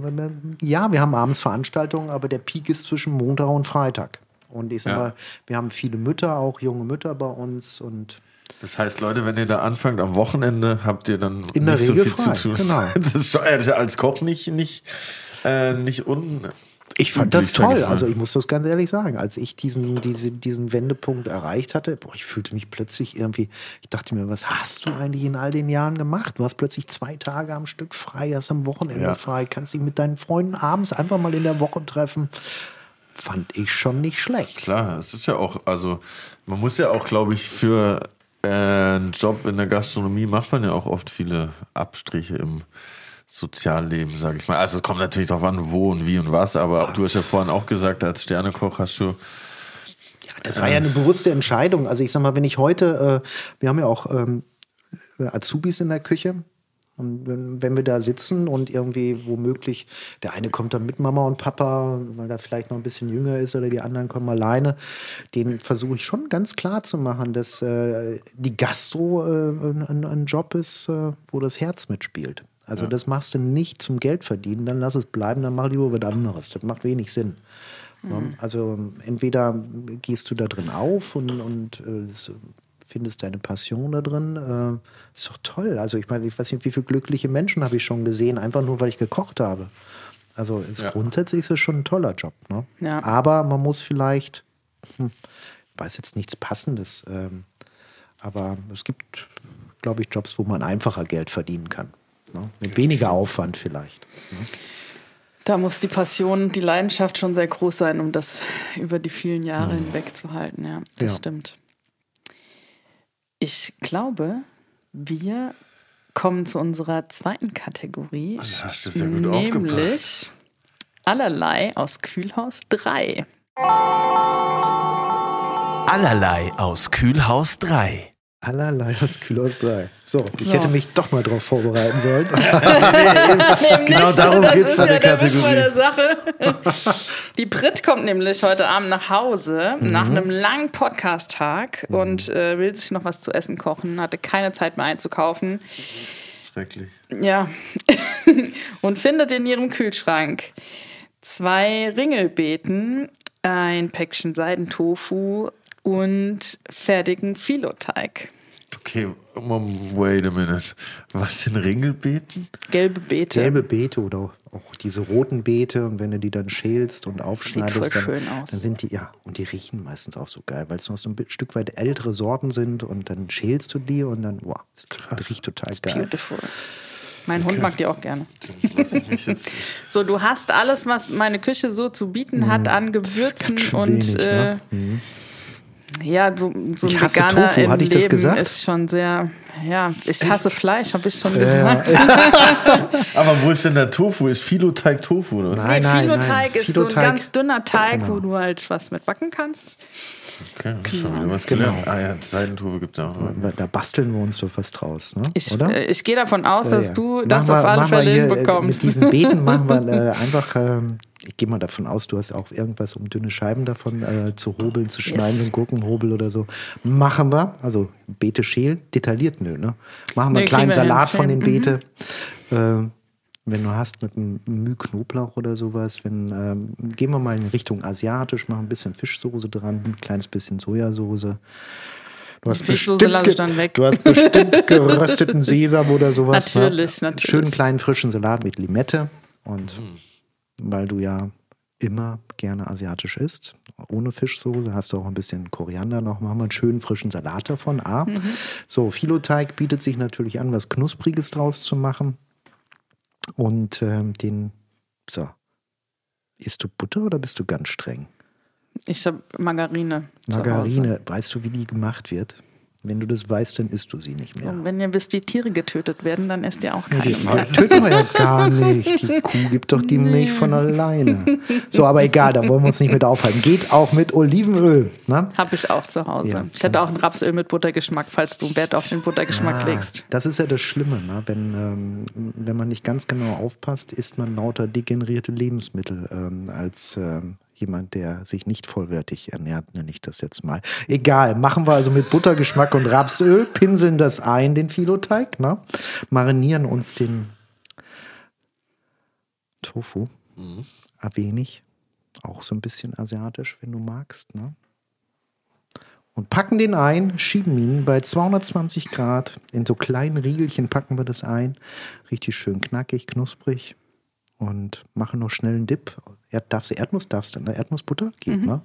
ja, wir haben abends Veranstaltungen, aber der Peak ist zwischen Montag und Freitag. Und ich sag ja. mal, wir haben viele Mütter, auch junge Mütter bei uns und das heißt, Leute, wenn ihr da anfangt am Wochenende, habt ihr dann In nicht so viel frei. zu tun. Genau. Das ist als Koch nicht, nicht, äh, nicht un. Ich fand das toll. Also ich muss das ganz ehrlich sagen. Als ich diesen, diese, diesen Wendepunkt erreicht hatte, boah, ich fühlte mich plötzlich irgendwie, ich dachte mir, was hast du eigentlich in all den Jahren gemacht? Du hast plötzlich zwei Tage am Stück frei, hast am Wochenende ja. frei, kannst dich mit deinen Freunden abends einfach mal in der Woche treffen. Fand ich schon nicht schlecht. Klar, es ist ja auch, also man muss ja auch, glaube ich, für äh, einen Job in der Gastronomie macht man ja auch oft viele Abstriche im Sozialleben, sage ich mal. Also es kommt natürlich darauf an, wo und wie und was, aber du hast ja vorhin auch gesagt, als Sternekoch hast du. Ja, das war ja eine bewusste Entscheidung. Also ich sag mal, wenn ich heute, äh, wir haben ja auch ähm, Azubis in der Küche, und wenn, wenn wir da sitzen und irgendwie womöglich, der eine kommt dann mit Mama und Papa, weil er vielleicht noch ein bisschen jünger ist, oder die anderen kommen alleine, den versuche ich schon ganz klar zu machen, dass äh, die Gastro äh, ein, ein, Job ist, äh, wo das Herz mitspielt. Also ja. das machst du nicht zum Geld verdienen, dann lass es bleiben, dann mach lieber was anderes. Das macht wenig Sinn. Mhm. Also entweder gehst du da drin auf und, und äh, findest deine Passion da drin. Äh, ist doch toll. Also ich meine, ich weiß nicht, wie viele glückliche Menschen habe ich schon gesehen, einfach nur, weil ich gekocht habe. Also ist Ja. grundsätzlich ist es schon ein toller Job. Ne? Ja. Aber man muss vielleicht, hm, ich weiß jetzt nichts Passendes, ähm, aber es gibt, glaube ich, Jobs, wo man einfacher Geld verdienen kann. Ne? Mit weniger Aufwand vielleicht. Da muss die Passion, die Leidenschaft schon sehr groß sein, um das über die vielen Jahre hinweg zu halten. Ja, das Ja. stimmt. Ich glaube, wir kommen zu unserer zweiten Kategorie. hast du sehr gut aufgepasst. nämlich allerlei aus Kühlhaus 3. Allerlei aus Kühlhaus 3. Allerlei aus Kühlhaus 3. So, ich So. hätte mich doch mal darauf vorbereiten sollen. Genau darum geht's bei der Kategorie. der Sache. Die Brit kommt nämlich heute Abend nach Hause Mhm. nach einem langen Podcast-Tag und äh, will sich noch was zu essen kochen, hatte keine Zeit mehr einzukaufen. Schrecklich. Ja. und findet in ihrem Kühlschrank zwei Ringelbeeten, ein Päckchen Seidentofu und fertigen Filoteig. Okay, wait a minute. Was sind Ringelbeeten? Gelbe Beete. Gelbe Beete oder auch diese roten Beete und wenn du die dann schälst und aufschneidest, voll dann, schön aus. dann sind die, ja, und die riechen meistens auch so geil, weil es noch so ein Stück weit ältere Sorten sind und dann schälst du die und dann, wow, das riecht total geil. Beautiful. Mein Hund mag die auch gerne. So, du hast alles, was meine Küche so zu bieten hat an Gewürzen ganz schön und wenig, ne? äh, ja, so, so ein Ich hasse Veganer Tofu, im hatte ich das Leben gesagt? ist schon sehr, ja, ich hasse Fleisch, habe ich schon gesagt. Aber wo ist denn der Tofu? Ist Filoteig Tofu, oder? Nein, nee, nein, Filoteig nein. ist so ein Filoteig. ganz dünner Teig, Genau. wo du halt was mit backen kannst. Okay, schon wieder was gelernt. Ah ja, Seidentofu gibt es auch noch. Da basteln wir uns doch was draus, ne? Ich, oder? äh, ich gehe davon aus, Ja, dass ja. du das wir- auf alle Fälle äh, hinbekommst. Mit diesen Beeten machen wir äh, einfach, ähm, ich gehe mal davon aus, du hast auch irgendwas, um dünne Scheiben davon äh, zu hobeln, zu schneiden, Yes. so einen Gurkenhobel oder so. Machen wir, also Beete schälen, detailliert nö, ne? Machen wir einen kleinen Salat hin. von den Mhm. Beete. Äh, wenn du hast mit einem Müh Knoblauch oder sowas, wenn, ähm, gehen wir mal in Richtung asiatisch, machen ein bisschen Fischsoße dran, ein kleines bisschen Sojasauce. Du hast Fischsoße bestimmt lasse ich dann weg. Du hast bestimmt gerösteten Sesam oder sowas. ne? Natürlich, natürlich. Schönen kleinen frischen Salat mit Limette. Und weil du ja immer gerne asiatisch isst, ohne Fischsoße, hast du auch ein bisschen Koriander noch. Machen wir einen schönen frischen Salat davon. A. Mhm. So, Filoteig bietet sich natürlich an, was Knuspriges draus zu machen. Und ähm, den, so. Isst du Butter oder bist du ganz streng? Ich habe Margarine. Margarine, weißt du, wie die gemacht wird? Wenn du das weißt, dann isst du sie nicht mehr. Und wenn ihr wisst, wie Tiere getötet werden, dann esst ihr auch keine Die mehr. töten wir ja gar nicht. Die Kuh gibt doch die Milch von alleine. So, aber egal, da wollen wir uns nicht mit aufhalten. Geht auch mit Olivenöl. Ne? Habe ich auch zu Hause. Ja. Ich hätte auch ein Rapsöl mit Buttergeschmack, falls du Wert auf den Buttergeschmack Ah, legst. das ist ja das Schlimme, ne? wenn, ähm, wenn man nicht ganz genau aufpasst, isst man lauter degenerierte Lebensmittel ähm, als ähm, jemand, der sich nicht vollwertig ernährt, nenne ich das jetzt mal. Egal, machen wir also mit Buttergeschmack und Rapsöl, pinseln das ein, den Filoteig, ne? marinieren uns den Tofu ein wenig, auch so ein bisschen asiatisch, wenn du magst, ne? und packen den ein, schieben ihn bei 220 Grad in so kleinen Riegelchen packen wir das ein, richtig schön knackig, knusprig und machen noch schnell einen Dip. Erd, darfst du Erdnuss, darfst du, ne? Erdnussbutter geht, ne?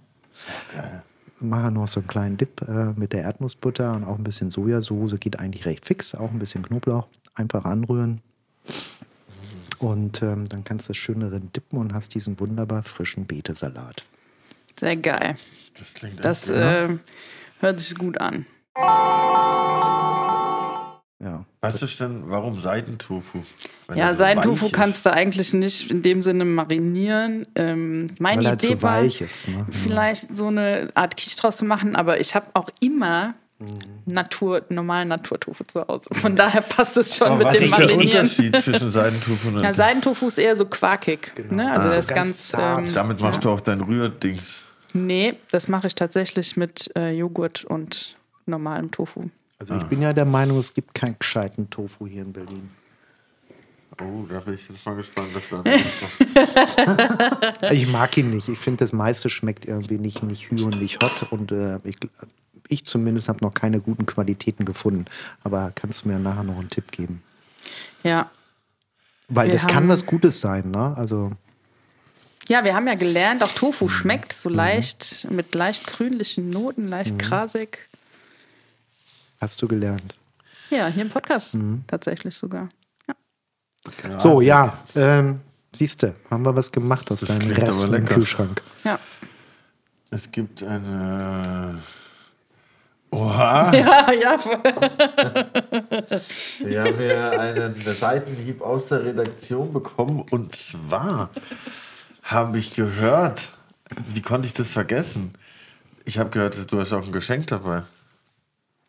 Machen noch so einen kleinen Dip äh, mit der Erdnussbutter und auch ein bisschen Sojasauce, geht eigentlich recht fix, auch ein bisschen Knoblauch, einfach anrühren. Und ähm, dann kannst du das schöneren dippen und hast diesen wunderbar frischen Betesalat. Sehr geil. Das klingt Das echt- äh, hört sich gut an. Ja. Was ist denn, warum Seidentofu? Ja, so Seidentofu kannst du eigentlich nicht in dem Sinne marinieren. Ähm, meine Weil Idee zu war, weich ist. Ne? vielleicht so eine Art Quiche draus zu machen, aber ich habe auch immer Natur, normalen Naturtofu zu Hause. Von daher passt es schon Aber mit was dem ist der Marinieren. Unterschied zwischen Seidentofu und Ja, Seidentofu ist eher so quarkig. Ne? Also Ah. der ist So ganz ganz. ähm, Damit machst du auch dein Rührdings. nee, das mache ich tatsächlich mit äh, Joghurt und normalem Tofu. Also ich bin ja der Meinung, es gibt keinen gescheiten Tofu hier in Berlin. Oh, da bin ich jetzt mal gespannt. Was Ich mag ihn nicht. Ich finde, das meiste schmeckt irgendwie nicht, nicht hü und nicht hot. Und äh, ich, ich zumindest habe noch keine guten Qualitäten gefunden. Aber kannst du mir nachher noch einen Tipp geben? Ja. Weil Wir das kann was Gutes sein, ne? Also Ja, wir haben ja gelernt, auch Mhm. Tofu schmeckt so leicht, mit leicht grünlichen Noten, Mhm. leicht grasig. Hast du gelernt. Ja, hier im Podcast Mhm. tatsächlich sogar. Ja. So, ja, ähm, siehst du, haben wir was gemacht aus Das deinem Rest im. Kühlschrank. ja. Es gibt eine. Oha! Ja, ja, voll. Wir haben hier einen Seitenhieb aus der Redaktion bekommen und zwar habe ich gehört, wie konnte ich das vergessen? Ich habe gehört, du hast auch ein Geschenk dabei.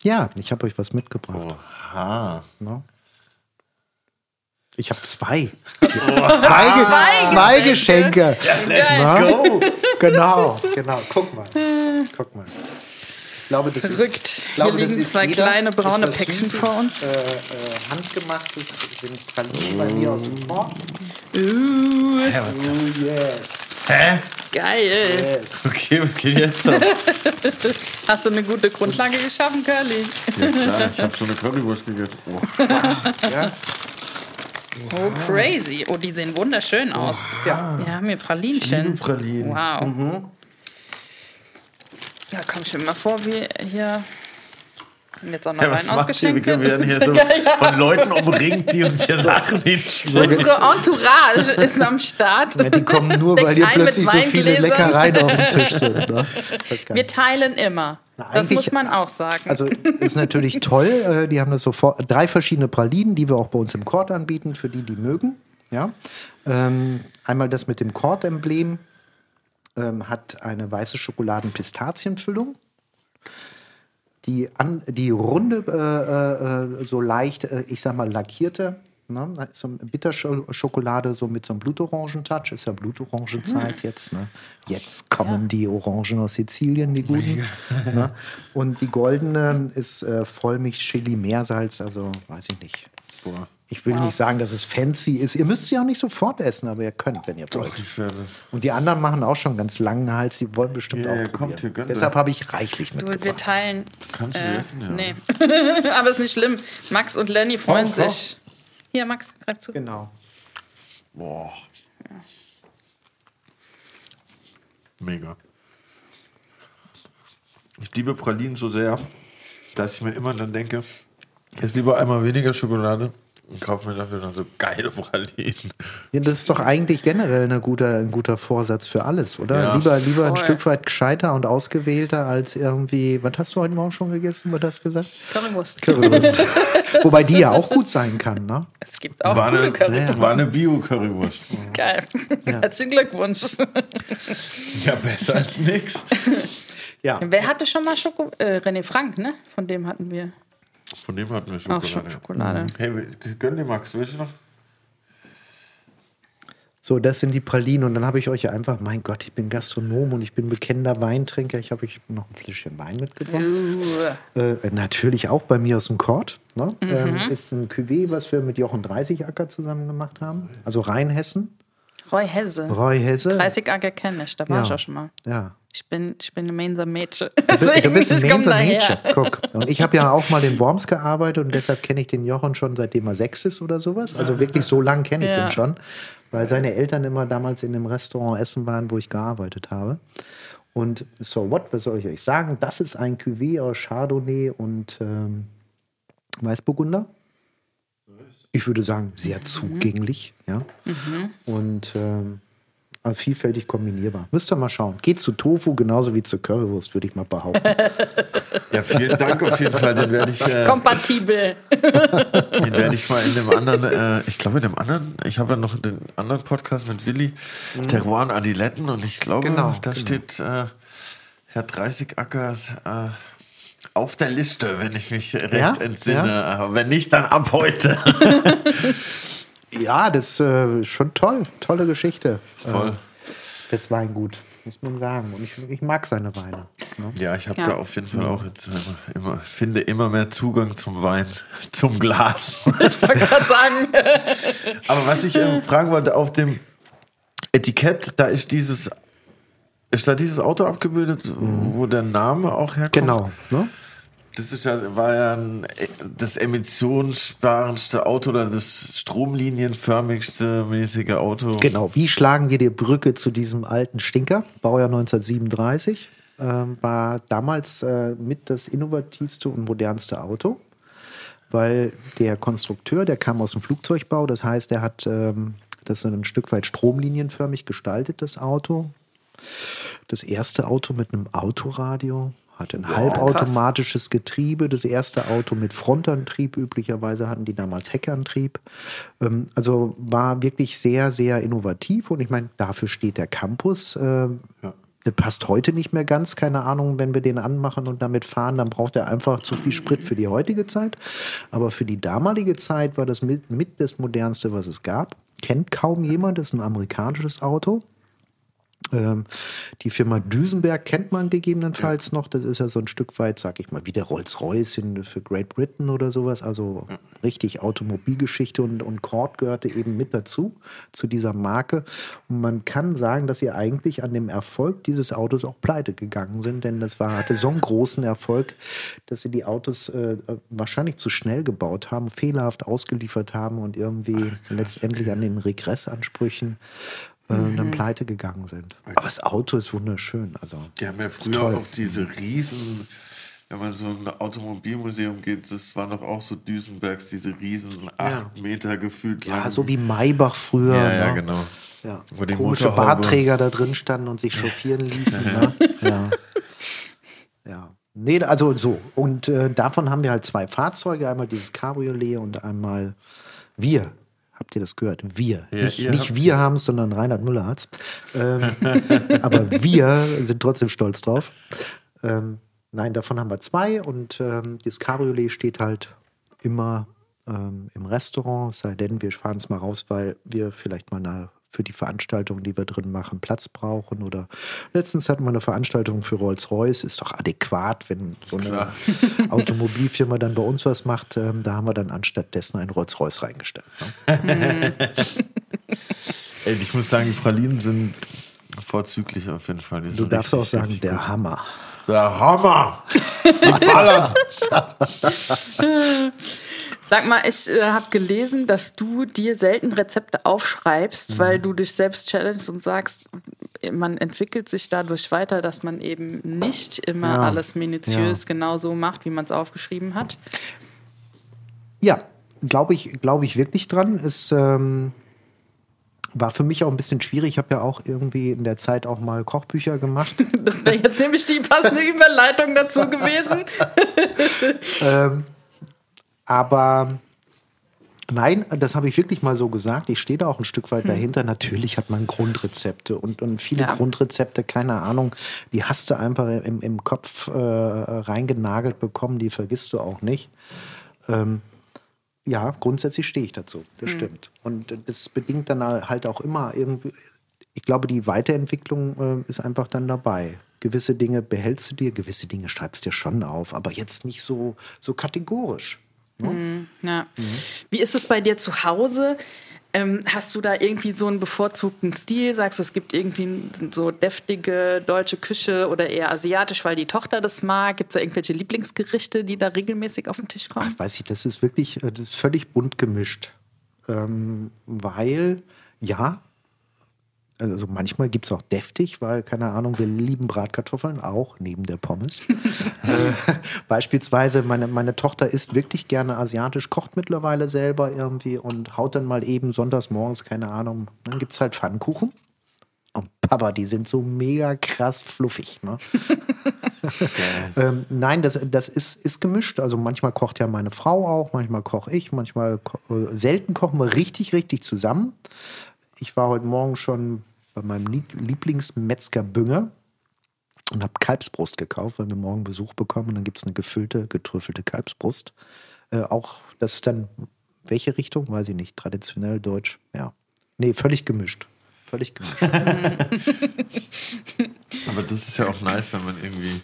Ja, ich habe euch was mitgebracht. Oha. Ne? Ich habe zwei. zwei, Ge zwei Geschenke. Na? Go! Genau, genau. Guck mal. Guck mal. Ich glaube, das Verrückt. ist. Ich glaube, Hier das liegen zwei wieder- kleine braune Päckchen Süßes, vor uns. Äh, äh, handgemachtes sind Pralinen bei mir aus dem Korb. Uh, Oh, yes. Hä? geil. yes. Okay, was geht jetzt ab? Hast du eine gute Grundlage geschaffen, Curly? Ja klar, ich habe schon eine Currywurst gegessen. Oh. Ja, Oh, crazy. Oh, die sehen wunderschön aus. ja. Wir haben hier Pralinchen. Ich liebe Pralinen. Wow. Ja, komm schon mal vor, wie hier. Und jetzt auch noch Ja, macht ihr? Wir ausgeschenkt. werden hier so von Leuten umringt, die uns hier Sachen hinstellen. Unsere Entourage ist am Start. Ja, die kommen nur, weil hier plötzlich so viele. Leckereien auf dem Tisch sind. Ne? Wir teilen immer. Na, das muss man auch sagen. Also ist natürlich toll. Äh, die haben das sofort drei verschiedene Pralinen, die wir auch bei uns im Kord anbieten, für die, die mögen. Ja. Ähm, einmal das mit dem Kord-Emblem ähm, hat eine weiße Schokoladen-Pistazienfüllung. Die, an, die runde, äh, äh, so leicht, äh, ich sag mal, lackierte, ne? so Bitterschokolade, so mit so einem Blutorangen-Touch, ist ja Blutorangenzeit jetzt. Ne? Jetzt kommen die Orangen aus Sizilien, die guten. ne? Und die goldene ist äh, Vollmilch-Chili, Meersalz, also weiß ich nicht. Boah. Ich will nicht sagen, dass es fancy ist. Ihr müsst sie auch nicht sofort essen, aber ihr könnt, wenn ihr wollt. Doch. Und die anderen machen auch schon ganz langen Hals, die wollen bestimmt Ja, auch ja, probieren. kommt hier, Deshalb habe ich reichlich du, wir mitgebracht. teilen. Kannst du Äh, essen? Ja. nee. Aber ist nicht schlimm. Max und Lenny freuen auch. sich. Hier, Max, greif zu. Genau. Boah. Mega. Ich liebe Pralinen so sehr, dass ich mir immer dann denke, jetzt lieber einmal weniger Schokolade und kaufe mir dafür dann so geile Pralinen. Ja, das ist doch eigentlich generell eine guter, ein guter Vorsatz für alles, oder? Ja. Lieber, lieber ein Voll. Stück weit gescheiter und ausgewählter als irgendwie. Was hast du heute Morgen schon gegessen? Was hast du gesagt? Currywurst. Currywurst. Wobei die ja auch gut sein kann, ne? Es gibt auch War gute eine, Currywurst. war eine Bio-Currywurst. Geil. Herzlichen Glückwunsch. Ja, besser als nix. Ja. Wer hatte schon mal Schoko? Äh, René Frank, ne? Von dem hatten wir Von dem hatten wir auch Schokolade. schon Schokolade. Hey, gönn dir, Max, willst du noch? So, das sind die Pralinen. Und dann habe ich euch ja einfach, mein Gott, ich bin Gastronom und ich bin bekennender Weintrinker. Ich habe euch noch ein Fläschchen Wein mitgebracht. Uh, Äh, natürlich auch bei mir aus dem Kord. Ne? Mhm. Ähm, ist ein Cuvée, was wir mit Jochen 30 Acker zusammen gemacht haben. Also Rheinhessen. Roy Hesse. Roy Hesse. 30 Acker kenne ich, da war Ja. ich auch schon mal. Ja. Ich bin, ich bin ein Mainzer Mädchen. Du bist, du bist ein ich komm Mainzer daher. Mädchen. Guck. Und ich habe ja auch mal in Worms gearbeitet und deshalb kenne ich den Jochen schon seitdem er sechs ist oder sowas. Also wirklich so lang kenne ich Ja. den schon, weil seine Eltern immer damals in dem Restaurant essen waren, wo ich gearbeitet habe. Und so what, was soll ich euch sagen? Das ist ein Cuvée aus Chardonnay und ähm, Weißburgunder. Ich würde sagen, sehr zugänglich. Ja? Und ähm, vielfältig kombinierbar. Müsst ihr mal schauen. Geht zu Tofu genauso wie zu Currywurst, würde ich mal behaupten. Ja, vielen Dank auf jeden Fall. Den werde ich, äh, Kompatibel. den werde ich mal in dem anderen, äh, ich glaube in dem anderen, ich habe ja noch den anderen Podcast mit Willi, Terroir und Adiletten und ich glaube, Mhm. Genau, da genau. steht äh, Herr 30 Acker äh, auf der Liste, wenn ich mich recht Ja? entsinne. Aber wenn nicht, dann ab heute. Ja, das ist äh, schon toll. Tolle Geschichte. Voll. Äh, das Weingut, muss man sagen. Und ich, ich mag seine Weine. Ne? Ja, ich habe Ja. da auf jeden Fall auch jetzt äh, immer, finde immer mehr Zugang zum Wein, zum Glas. Ich wollte gerade sagen. Aber was ich ähm, fragen wollte, auf dem Etikett, da ist dieses ist da dieses Auto abgebildet, wo der Name auch herkommt? Genau. Ne? Das ist ja, war ja ein, das emissionssparendste Auto oder das stromlinienförmigste mäßige Auto. Genau. Wie schlagen wir die Brücke zu diesem alten Stinker? Baujahr 1937. Ähm, war damals äh, mit das innovativste und modernste Auto, weil der Konstrukteur, der kam aus dem Flugzeugbau, das heißt, er hat ähm, das ein Stück weit stromlinienförmig gestaltet, das Auto. Das erste Auto mit einem Autoradio, hatte ein halbautomatisches Getriebe. Das erste Auto mit Frontantrieb. Üblicherweise hatten die damals Heckantrieb. Ähm, also war wirklich sehr, sehr innovativ. Und ich meine, dafür steht der Campus. Ähm, Der passt heute nicht mehr ganz, keine Ahnung, wenn wir den anmachen und damit fahren, dann braucht er einfach zu viel Sprit für die heutige Zeit. Aber für die damalige Zeit war das mit, mit das modernste, was es gab. Kennt kaum jemand, das ist ein amerikanisches Auto. Ähm, die Firma Düsenberg kennt man gegebenenfalls noch. Das ist ja so ein Stück weit, sag ich mal, wie der Rolls-Royce für Great Britain oder sowas. Also richtig Automobilgeschichte und, und Cord gehörte eben mit dazu, zu dieser Marke. Und man kann sagen, dass sie eigentlich an dem Erfolg dieses Autos auch pleite gegangen sind, denn das war, hatte so einen großen Erfolg, dass sie die Autos äh, wahrscheinlich zu schnell gebaut haben, fehlerhaft ausgeliefert haben und irgendwie letztendlich an den Regressansprüchen äh, dann pleite gegangen sind. Aber das Auto ist wunderschön. Also, Die haben ja früher auch diese riesen, wenn man so ein Automobilmuseum geht, das waren doch auch so Düsenbergs, diese riesen acht Meter gefühlt Ja, so wie Maybach früher. Ja, ja, ne? genau. Ja. Wo die Komische Bartträger da drin standen und sich chauffieren ließen. ne? Ja. ja. Nee, also so. Und äh, davon haben wir halt zwei Fahrzeuge. Einmal dieses Cabriolet und einmal wir. Habt ihr das gehört? Wir. Ja, nicht nicht wir haben es, sondern Reinhard Müller hat es. Ähm, aber wir sind trotzdem stolz drauf. Ähm, nein, davon haben wir zwei. Und ähm, das Cabriolet steht halt immer ähm, im Restaurant, es sei denn, wir fahren es mal raus, weil wir vielleicht mal eine, für die Veranstaltung, die wir drin machen, Platz brauchen. Oder letztens hatten wir eine Veranstaltung für Rolls-Royce. Ist doch adäquat, wenn so eine Klar. Automobilfirma dann bei uns was macht. Ähm, da haben wir dann anstatt dessen ein Rolls-Royce reingestellt. Ne? Ey, ich muss sagen, die Pralinen sind vorzüglich auf jeden Fall. Die Du darfst richtig, auch sagen, der gut. Hammer. Der Hammer! Die Baller! Sag mal, ich äh, habe gelesen, dass du dir selten Rezepte aufschreibst, weil du dich selbst challengest und sagst, man entwickelt sich dadurch weiter, dass man eben nicht immer Ja. alles minutiös genau so macht, wie man es aufgeschrieben hat. Ja, glaube ich, glaube ich wirklich dran. Es ähm, war für mich auch ein bisschen schwierig. Ich habe ja auch irgendwie in der Zeit auch mal Kochbücher gemacht. Das wäre jetzt nämlich die passende Überleitung dazu gewesen. Aber nein, das habe ich wirklich mal so gesagt. Ich stehe da auch ein Stück weit dahinter. Natürlich hat man Grundrezepte und, und viele Ja. Grundrezepte, keine Ahnung, die hast du einfach im, im Kopf äh, reingenagelt bekommen, die vergisst du auch nicht. Ähm, ja, grundsätzlich stehe ich dazu. Das stimmt. Und das bedingt dann halt auch immer irgendwie, ich glaube, die Weiterentwicklung äh, ist einfach dann dabei. Gewisse Dinge behältst du dir, gewisse Dinge schreibst du dir schon auf, aber jetzt nicht so, so kategorisch. Ja. Wie ist es bei dir zu Hause? Ähm, hast du da irgendwie so einen bevorzugten Stil? Sagst du, es gibt irgendwie so deftige deutsche Küche oder eher asiatisch, weil die Tochter das mag? Gibt es da irgendwelche Lieblingsgerichte, die da regelmäßig auf den Tisch kommen? Ach, weiß ich, das ist wirklich, äh, das ist völlig bunt gemischt. Ähm, weil, ja, also manchmal gibt es auch deftig, weil, keine Ahnung, wir lieben Bratkartoffeln auch, neben der Pommes. äh, beispielsweise, meine, meine Tochter isst wirklich gerne asiatisch, kocht mittlerweile selber irgendwie und haut dann mal eben sonntags morgens, keine Ahnung, dann gibt es halt Pfannkuchen. Und Papa, die sind so mega krass fluffig. Ne? ähm, nein, das, das ist, ist gemischt. Also manchmal kocht ja meine Frau auch, manchmal koche ich, manchmal ko äh, selten kochen wir richtig, richtig zusammen. Ich war heute Morgen schon bei meinem Lieb- Lieblingsmetzger Bünger und habe Kalbsbrust gekauft, weil wir morgen Besuch bekommen. Und dann gibt es eine gefüllte, getrüffelte Kalbsbrust. Äh, auch das ist dann, welche Richtung? Weiß ich nicht. Traditionell, deutsch, ja. Nee, völlig gemischt. Völlig gemischt. Aber das ist ja auch nice, wenn man irgendwie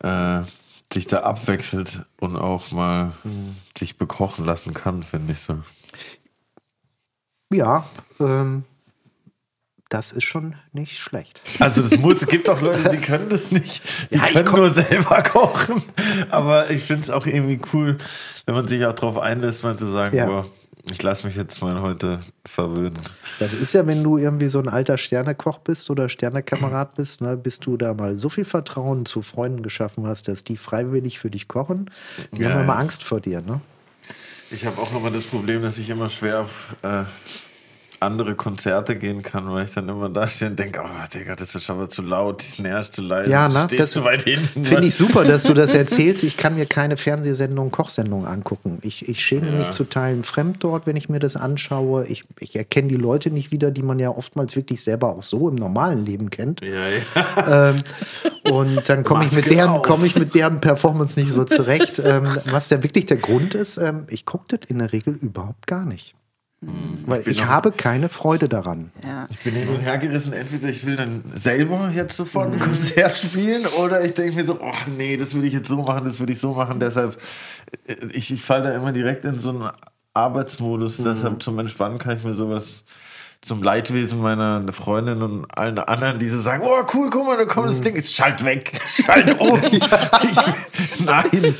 äh, sich da abwechselt und auch mal sich bekochen lassen kann, finde ich so. Ja, ähm, Das ist schon nicht schlecht. Also das muss, es gibt auch Leute, die können das nicht. Die Ja, können nur selber kochen. Aber ich finde es auch irgendwie cool, wenn man sich auch darauf einlässt, mal zu sagen, Ja. boah, ich lasse mich jetzt mal heute verwöhnen. Das ist ja, wenn du irgendwie so ein alter Sternekoch bist oder Sternekamerad bist, ne, bis du da mal so viel Vertrauen zu Freunden geschaffen hast, dass die freiwillig für dich kochen. Die Ja, haben immer ja. Angst vor dir, ne? Ich habe auch immer das Problem, dass ich immer schwer auf äh, andere Konzerte gehen kann, weil ich dann immer da stehe und denke, oh Digga, das ist aber zu laut, das nervt zu leise, Ja, ne? stehst Das zu weit hinten. Finde ich super, dass du das erzählst. Ich kann mir keine Fernsehsendung, Kochsendung angucken. Ich, ich schäme mich zu Teilen fremd dort, wenn ich mir das anschaue. Ich, ich erkenne die Leute nicht wieder, die man ja oftmals wirklich selber auch so im normalen Leben kennt. Ja, ja. Und dann komme ich, mit deren- komm ich mit deren Performance nicht so zurecht. ähm, was da wirklich der Grund ist, ähm, ich gucke das in der Regel überhaupt gar nicht. Weil bin ich auch- habe keine Freude daran. Ja. Ich bin hin und her gerissen, entweder ich will dann selber jetzt sofort ein Konzert spielen oder ich denke mir so, oh nee, das will ich jetzt so machen, das will ich so machen. Deshalb, äh, ich, ich falle da immer direkt in so einen Arbeitsmodus. Deshalb zum Entspannen kann ich mir sowas zum Leidwesen meiner Freundin und allen anderen, die so sagen, oh cool, guck mal, da kommt das Ding, jetzt schalt weg, schalt um. ich, nein.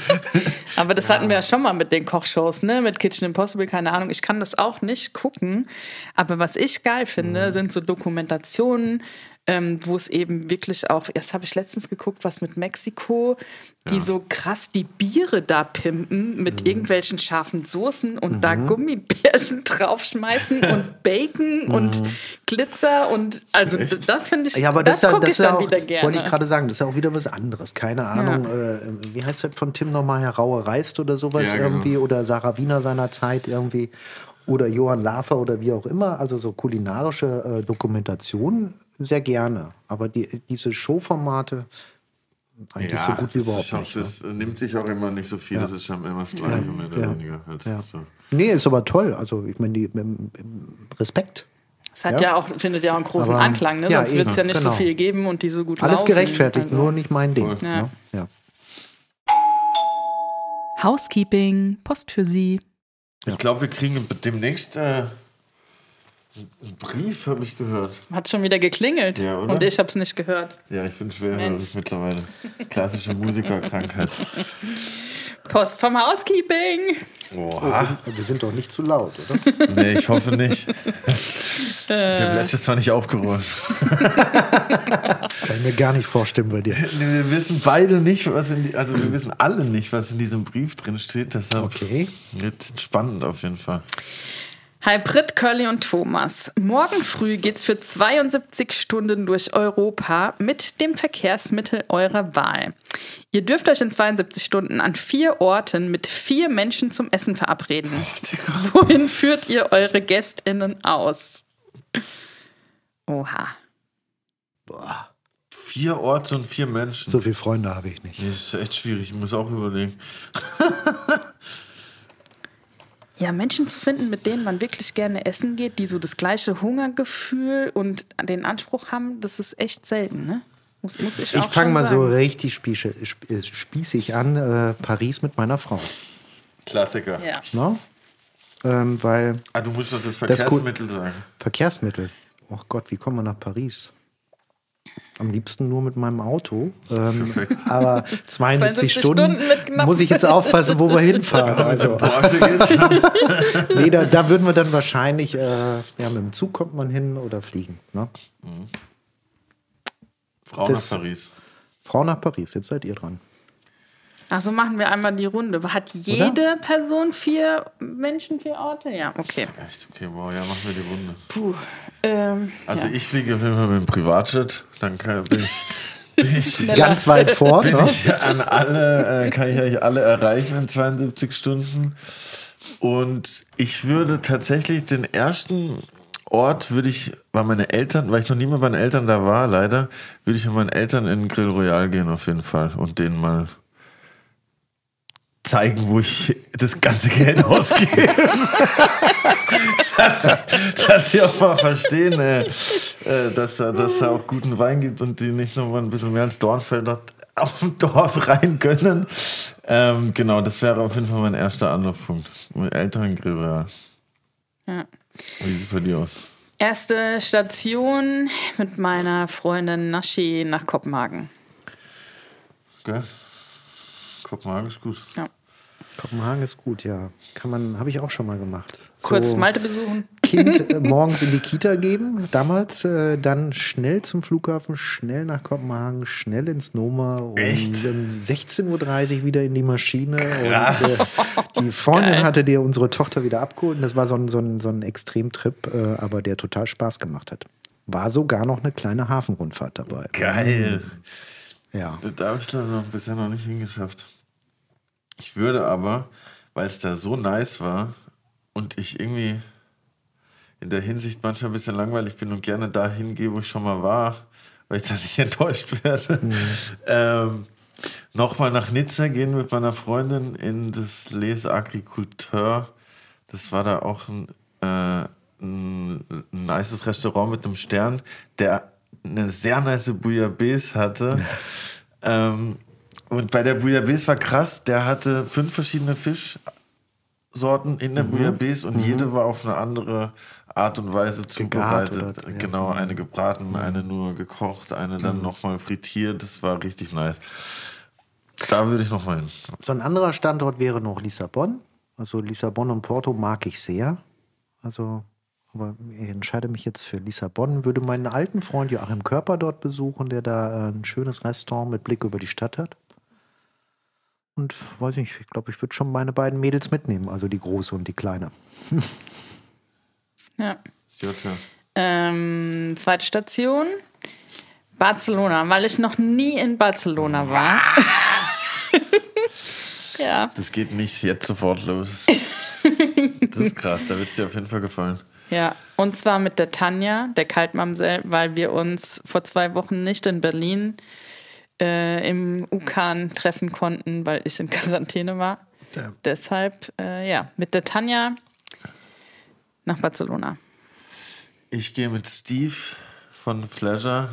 Aber das hatten wir ja schon mal mit den Kochshows, ne? Mit Kitchen Impossible, keine Ahnung. Ich kann das auch nicht gucken. Aber was ich geil finde, sind so Dokumentationen, ähm, wo es eben wirklich auch, das habe ich letztens geguckt, was mit Mexiko, die so krass die Biere da pimpen mit irgendwelchen scharfen Soßen und da Gummibärchen draufschmeißen und Bacon und Glitzer und also das finde ich, Ja, aber das, das, ist ja- gucke das ich ist ja dann auch, wieder gerne. wollte ich gerade sagen, das ist ja auch wieder was anderes. Keine Ahnung, äh, wie heißt das von Tim nochmal, Herr Raue Reist oder sowas Ja, genau. irgendwie oder Sarah Wiener seiner Zeit irgendwie oder Johann Lafer oder wie auch immer, also so kulinarische äh, Dokumentationen sehr gerne. Aber die, diese Showformate eigentlich so gut wie überhaupt ist auch, nicht. ne? Das nimmt sich auch immer nicht so viel, das ist schon immer das Gleiche, mehr oder Ja. weniger. Halt Ja. so. Nee, ist aber toll. Also ich meine, die ähm, Respekt. Es hat Ja. ja. auch, findet ja auch einen großen Aber- Anklang, ne? ja, sonst wird es ja nicht so genau. viel geben und die so gut Alles laufen. gerechtfertigt, Also- nur nicht mein Ding. Voll. Ja. Ne? Ja. Housekeeping, Post für Sie. Ich glaube, wir kriegen demnächst äh, einen Brief, habe ich gehört. Hat schon wieder geklingelt Ja, oder? und ich habe es nicht gehört. Ja, ich bin schwerhörig mittlerweile. Klassische Musikerkrankheit. Post vom Housekeeping. Oha. Wir sind doch nicht zu laut, oder? Nee, ich hoffe nicht. Ich habe letztes Mal nicht aufgeräumt. Kann ich mir gar nicht vorstellen bei dir. Wir wissen beide nicht, was in die, also wir wissen alle nicht, was in diesem Brief drin steht. Deshalb Okay. wird spannend auf jeden Fall. Hi Britt, Curly und Thomas. Morgen früh geht's für 72 Stunden durch Europa mit dem Verkehrsmittel eurer Wahl. Ihr dürft euch in 72 Stunden an vier Orten mit vier Menschen zum Essen verabreden. Wohin führt ihr eure GästInnen aus? Oha. Vier Orte und vier Menschen. So viele Freunde habe ich nicht. Nee, das ist echt schwierig. Ich muss auch überlegen. Ja, Menschen zu finden, mit denen man wirklich gerne essen geht, die so das gleiche Hungergefühl und den Anspruch haben, das ist echt selten, ne? Muss, muss ich Ich fange mal so sagen. richtig spieße, sp- äh, spießig an. Äh, Paris mit meiner Frau. Klassiker. Ja. Ne? Ähm, weil Ah, du musst doch das Das. Verkehrsmittel sagen. Verkehrsmittel. Oh Gott, wie kommen wir nach Paris? Am liebsten nur mit meinem Auto. Ähm, aber 72, 72 Stunden, Stunden muss ich jetzt aufpassen, wo wir hinfahren. Also, nee, da, da würden wir dann wahrscheinlich, äh, ja, mit dem Zug kommt man hin oder fliegen. Ne? Frau Das- nach Paris. Frau nach Paris, jetzt seid ihr dran. Also machen wir einmal die Runde. Hat jede Person vier Menschen, vier Orte? Ja, okay. Echt? Okay, wow, ja, machen wir die Runde. Puh. Ähm, Also ja. ich fliege auf jeden Fall mit dem Privatjet. Dann kann, bin ich, bin ich. Ganz weit vor. bin Ne? ich an alle, äh, kann ich euch alle erreichen in 72 Stunden. Und ich würde tatsächlich den ersten Ort würde ich bei meinen Eltern, weil ich noch nie mit meinen Eltern da war, leider, würde ich mit meinen Eltern in den Grill Royal gehen auf jeden Fall und denen mal zeigen, wo ich das ganze Geld ausgebe. dass, dass sie auch mal verstehen, äh, äh, dass da- dass es auch guten Wein gibt und die nicht nur mal ein bisschen mehr als Dornfeld dort auf dem Dorf rein können. Ähm, genau, das wäre auf jeden Fall mein erster Anlaufpunkt. Mit Grill Royal. Ja. Wie sieht es bei dir aus? Erste Station mit meiner Freundin Nashi nach Kopenhagen. Gell? Kopenhagen ist gut. Ja. Kopenhagen ist gut, ja. Kann man, habe ich auch schon mal gemacht. Kurz So Malte besuchen. Kind äh, morgens in die Kita geben, damals, äh, dann schnell zum Flughafen, schnell nach Kopenhagen, schnell ins Noma und Echt? um 16.30 Uhr wieder in die Maschine. Und, äh, die Freundin Geil. hatte dir unsere Tochter wieder abgeholt. Und das war so ein, so ein, so ein Extremtrip, äh, aber der total Spaß gemacht hat. War sogar noch eine kleine Hafenrundfahrt dabei. Geil. Ja. Da habe ich es noch bisher noch nicht hingeschafft. Ich würde aber, weil es da so nice war und ich irgendwie in der Hinsicht manchmal ein bisschen langweilig bin und gerne dahin gehe, wo ich schon mal war, weil ich da nicht enttäuscht werde, ähm, nochmal nach Nizza gehen mit meiner Freundin in das Les Agriculteurs. Das war da auch ein, äh, ein, ein nices Restaurant mit einem Stern, der eine sehr nice Bouillabaisse hatte. ähm, und bei der Bouillabaisse war krass, der hatte fünf verschiedene Fischsorten in der Bouillabaisse und jede war auf eine andere Art und Weise zubereitet. oder- ja. Genau, eine gebraten, eine nur gekocht, eine dann nochmal frittiert. Das war richtig nice. Da würde ich nochmal hin. So ein anderer Standort wäre noch Lissabon. Also Lissabon und Porto mag ich sehr. Also, aber ich entscheide mich jetzt für Lissabon. Würde meinen alten Freund Joachim Körper dort besuchen, der da äh, ein schönes Restaurant mit Blick über die Stadt hat. Und weiß nicht, ich glaube, ich würde schon meine beiden Mädels mitnehmen, also die große und die kleine. Ja. Ähm, zweite Station. Barcelona, weil ich noch nie in Barcelona war. ja. Das geht nicht jetzt sofort los. Das ist krass, da wird es dir auf jeden Fall gefallen. Ja, und zwar mit der Tanja, der Kaltmamsel, weil wir uns vor zwei Wochen nicht in Berlin äh, im UKAN treffen konnten, weil ich in Quarantäne war. Ja. Deshalb, äh, ja, mit der Tanja nach Barcelona. Ich gehe mit Steve von Pleasure,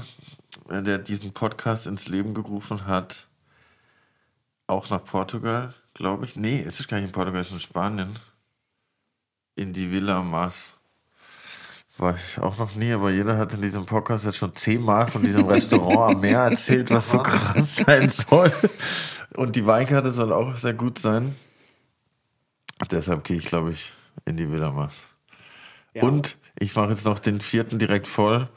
äh, der diesen Podcast ins Leben gerufen hat, auch nach Portugal, glaube ich. Nee, es ist gar nicht in Portugal, es ist in Spanien. In die Villa Mas. War ich auch noch nie, aber jeder hat in diesem Podcast jetzt schon zehnmal von diesem Restaurant am Meer erzählt, was so krass sein soll. Und die Weinkarte soll auch sehr gut sein. Deshalb gehe ich, glaube ich, in die Villa Mas. Und ich mache jetzt noch den vierten direkt voll,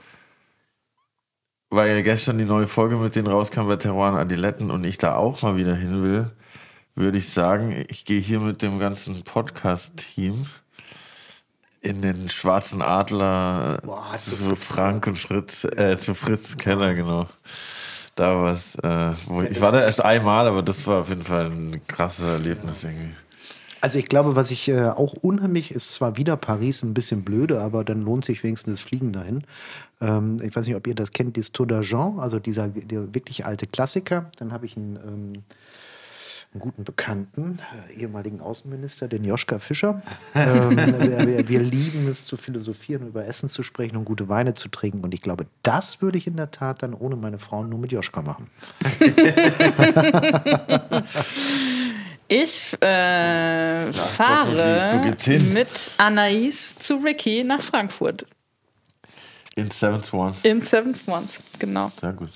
weil ja gestern die neue Folge mit denen rauskam bei Teruan Adiletten und ich da auch mal wieder hin will, würde ich sagen, ich gehe hier mit dem ganzen Podcast-Team in den Schwarzen Adler Boah, zu, zu Frank und Fritz, äh, zu Fritz Keller, genau. Da was, äh, wo ich, war da erst einmal, aber das war auf jeden Fall ein krasses Erlebnis irgendwie. Also ich glaube, was ich äh, auch unheimlich ist, zwar wieder Paris ein bisschen blöde, aber dann lohnt sich wenigstens das Fliegen dahin. Ähm, ich weiß nicht, ob ihr das kennt, dieses Tour d'Argent, also dieser der wirklich alte Klassiker. Dann habe ich einen, ähm, einen guten Bekannten, äh, ehemaligen Außenminister, den Joschka Fischer. ähm, wir, wir, wir lieben es zu philosophieren, über Essen zu sprechen und gute Weine zu trinken. Und ich glaube, das würde ich in der Tat dann ohne meine Frau nur mit Joschka machen. Ich äh, Gott, fahre hin. mit Anais zu Ricky nach Frankfurt. In Seven Swans. In Seven Swans, genau. Sehr gut.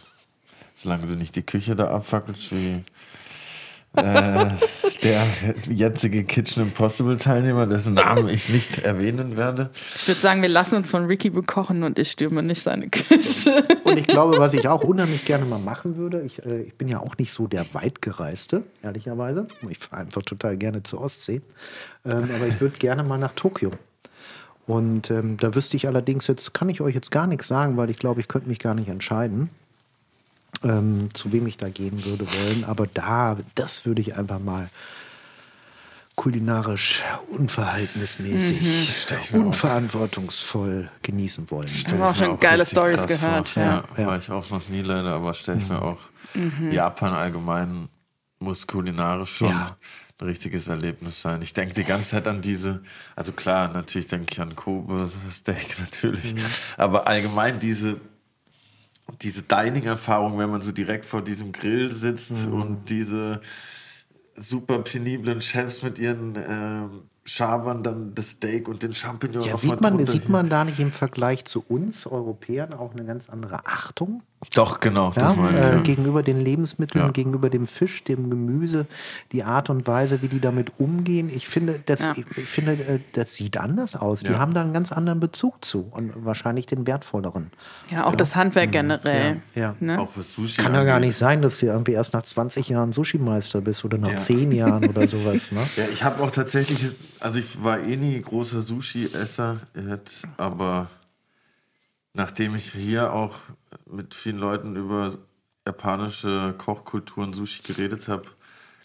Solange du nicht die Küche da abfackelst wie äh, der jetzige Kitchen Impossible Teilnehmer, dessen Namen ich nicht erwähnen werde. Ich würde sagen, wir lassen uns von Ricky bekochen und ich stürme nicht seine Küche. Und ich glaube, was ich auch unheimlich gerne mal machen würde, ich, äh, ich bin ja auch nicht so der Weitgereiste, ehrlicherweise. Ich fahre einfach total gerne zur Ostsee. Ähm, aber ich würde gerne mal nach Tokio. Und ähm, da wüsste ich allerdings, jetzt kann ich euch jetzt gar nichts sagen, weil ich glaube, ich könnte mich gar nicht entscheiden, ähm, zu wem ich da gehen würde wollen. Aber da, das würde ich einfach mal kulinarisch unverhältnismäßig, unverantwortungsvoll genießen wollen. haben auch schon Auch geile Stories gehört, vor. ja. Ja, war ich auch noch nie leider, aber stelle ich mir auch Japan allgemein muss kulinarisch schon Ja. ein richtiges Erlebnis sein. Ich denke die ganze Zeit an diese, also klar, natürlich denke ich an Kobe Steak natürlich, aber allgemein diese diese Dining-Erfahrung, wenn man so direkt vor diesem Grill sitzt und diese super peniblen Chefs mit ihren ähm, schabern dann das Steak und den Champignon Ja, sieht, man, sieht man da nicht im Vergleich zu uns Europäern auch eine ganz andere Achtung? Doch, genau, Ja, das meine ich. äh, ja. gegenüber den Lebensmitteln, Ja. gegenüber dem Fisch, dem Gemüse, die Art und Weise, wie die damit umgehen. Ich finde, das, Ja. ich finde, äh, das sieht anders aus. Die haben da einen ganz anderen Bezug zu und wahrscheinlich den wertvolleren. Ja, auch das Handwerk generell. Ja, ja. Ne? Auch was Sushi Kann ja gar nicht sein, dass du irgendwie erst nach 20 Jahren Sushi-Meister bist oder nach Ja. 10 Jahren oder sowas. Ne? Ja, ich habe auch tatsächlich, also ich war eh nie großer Sushi-Esser aber nachdem ich hier auch mit vielen Leuten über japanische Kochkulturen Sushi geredet habe,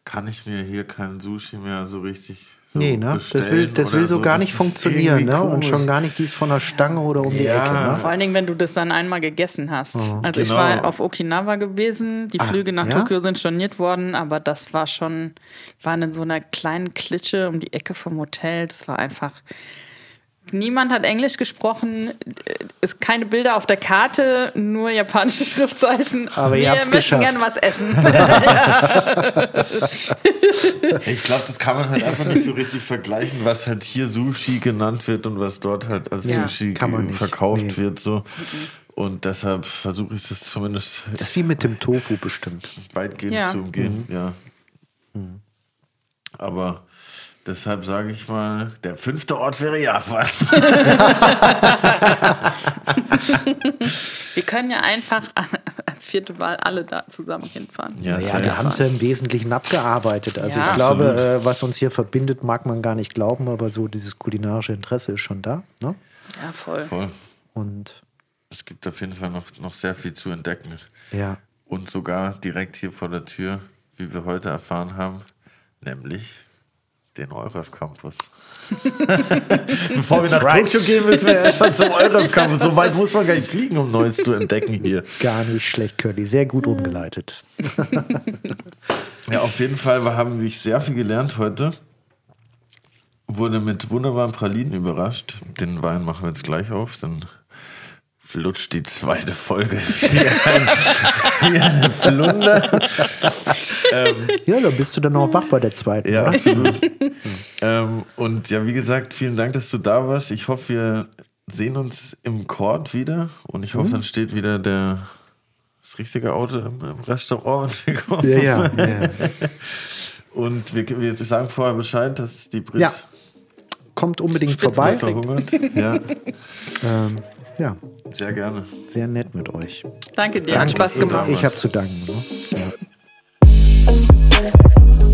kann ich mir hier kein Sushi mehr so richtig so Nee, ne? Das will, das will so gar Das nicht funktionieren. Ne? Und schon gar nicht dies von der Stange oder um die Ja. Ecke. Ne? Vor allen Dingen, wenn du das dann einmal gegessen hast. also ich Genau. war auf Okinawa gewesen, die Ah, Flüge nach ja? Tokio sind storniert worden, aber das war schon, waren in so einer kleinen Klitsche um die Ecke vom Hotel. Das war einfach. Niemand hat Englisch gesprochen, es keine Bilder auf der Karte, nur japanische Schriftzeichen. Aber ihr Wir habt's möchten geschafft. gerne was essen. Ich glaube, das kann man halt einfach nicht so richtig vergleichen, was halt hier Sushi genannt wird und was dort halt als Ja, Sushi kann man nicht. verkauft Nee. wird. So. Und deshalb versuche ich das zumindest Das ist wie mit dem Tofu bestimmt. weitgehend Ja. zu umgehen. Ja. Aber deshalb sage ich mal, der fünfte Ort wäre Japan. Wir können ja einfach als vierte Wahl alle da zusammen hinfahren. Ja, Ja, wir haben es ja im Wesentlichen abgearbeitet. Also Ja. ich glaube, Absolut. äh, was uns hier verbindet, mag man gar nicht glauben, aber so dieses kulinarische Interesse ist schon da. Ne? Ja, voll. Voll. Und Es gibt auf jeden Fall noch, noch sehr viel zu entdecken. ja, Und sogar direkt hier vor der Tür, wie wir heute erfahren haben, nämlich den Euref Campus. Bevor wir nach right. Tokio gehen, müssen wir erstmal zum Euref Campus. So weit muss man gar nicht fliegen, um Neues zu entdecken hier. gar nicht schlecht, Curly. Sehr gut umgeleitet. Ja, auf jeden Fall wir haben wir sehr viel gelernt heute. Wurde mit wunderbaren Pralinen überrascht. Den Wein machen wir jetzt gleich auf, dann flutscht die zweite Folge wie ein, wie eine Flunder. Ja, dann bist du dann auch wach bei der zweiten. Ja, oder? absolut. ähm, und ja, wie gesagt, vielen Dank, dass du da warst. Ich hoffe, wir sehen uns im Court wieder und ich hoffe, dann steht wieder der das richtige Auto im, im Restaurant. wenn wir kommen. Ja, ja, ja. Und wir, wir sagen vorher Bescheid, dass die Brit Ja. Kommt unbedingt Spitzbuch vorbei. verhungert. Ja, Ähm, ja, sehr gerne. sehr nett mit euch. Danke dir, hat Spaß gemacht. Ich habe zu danken. Ne? Ja. thank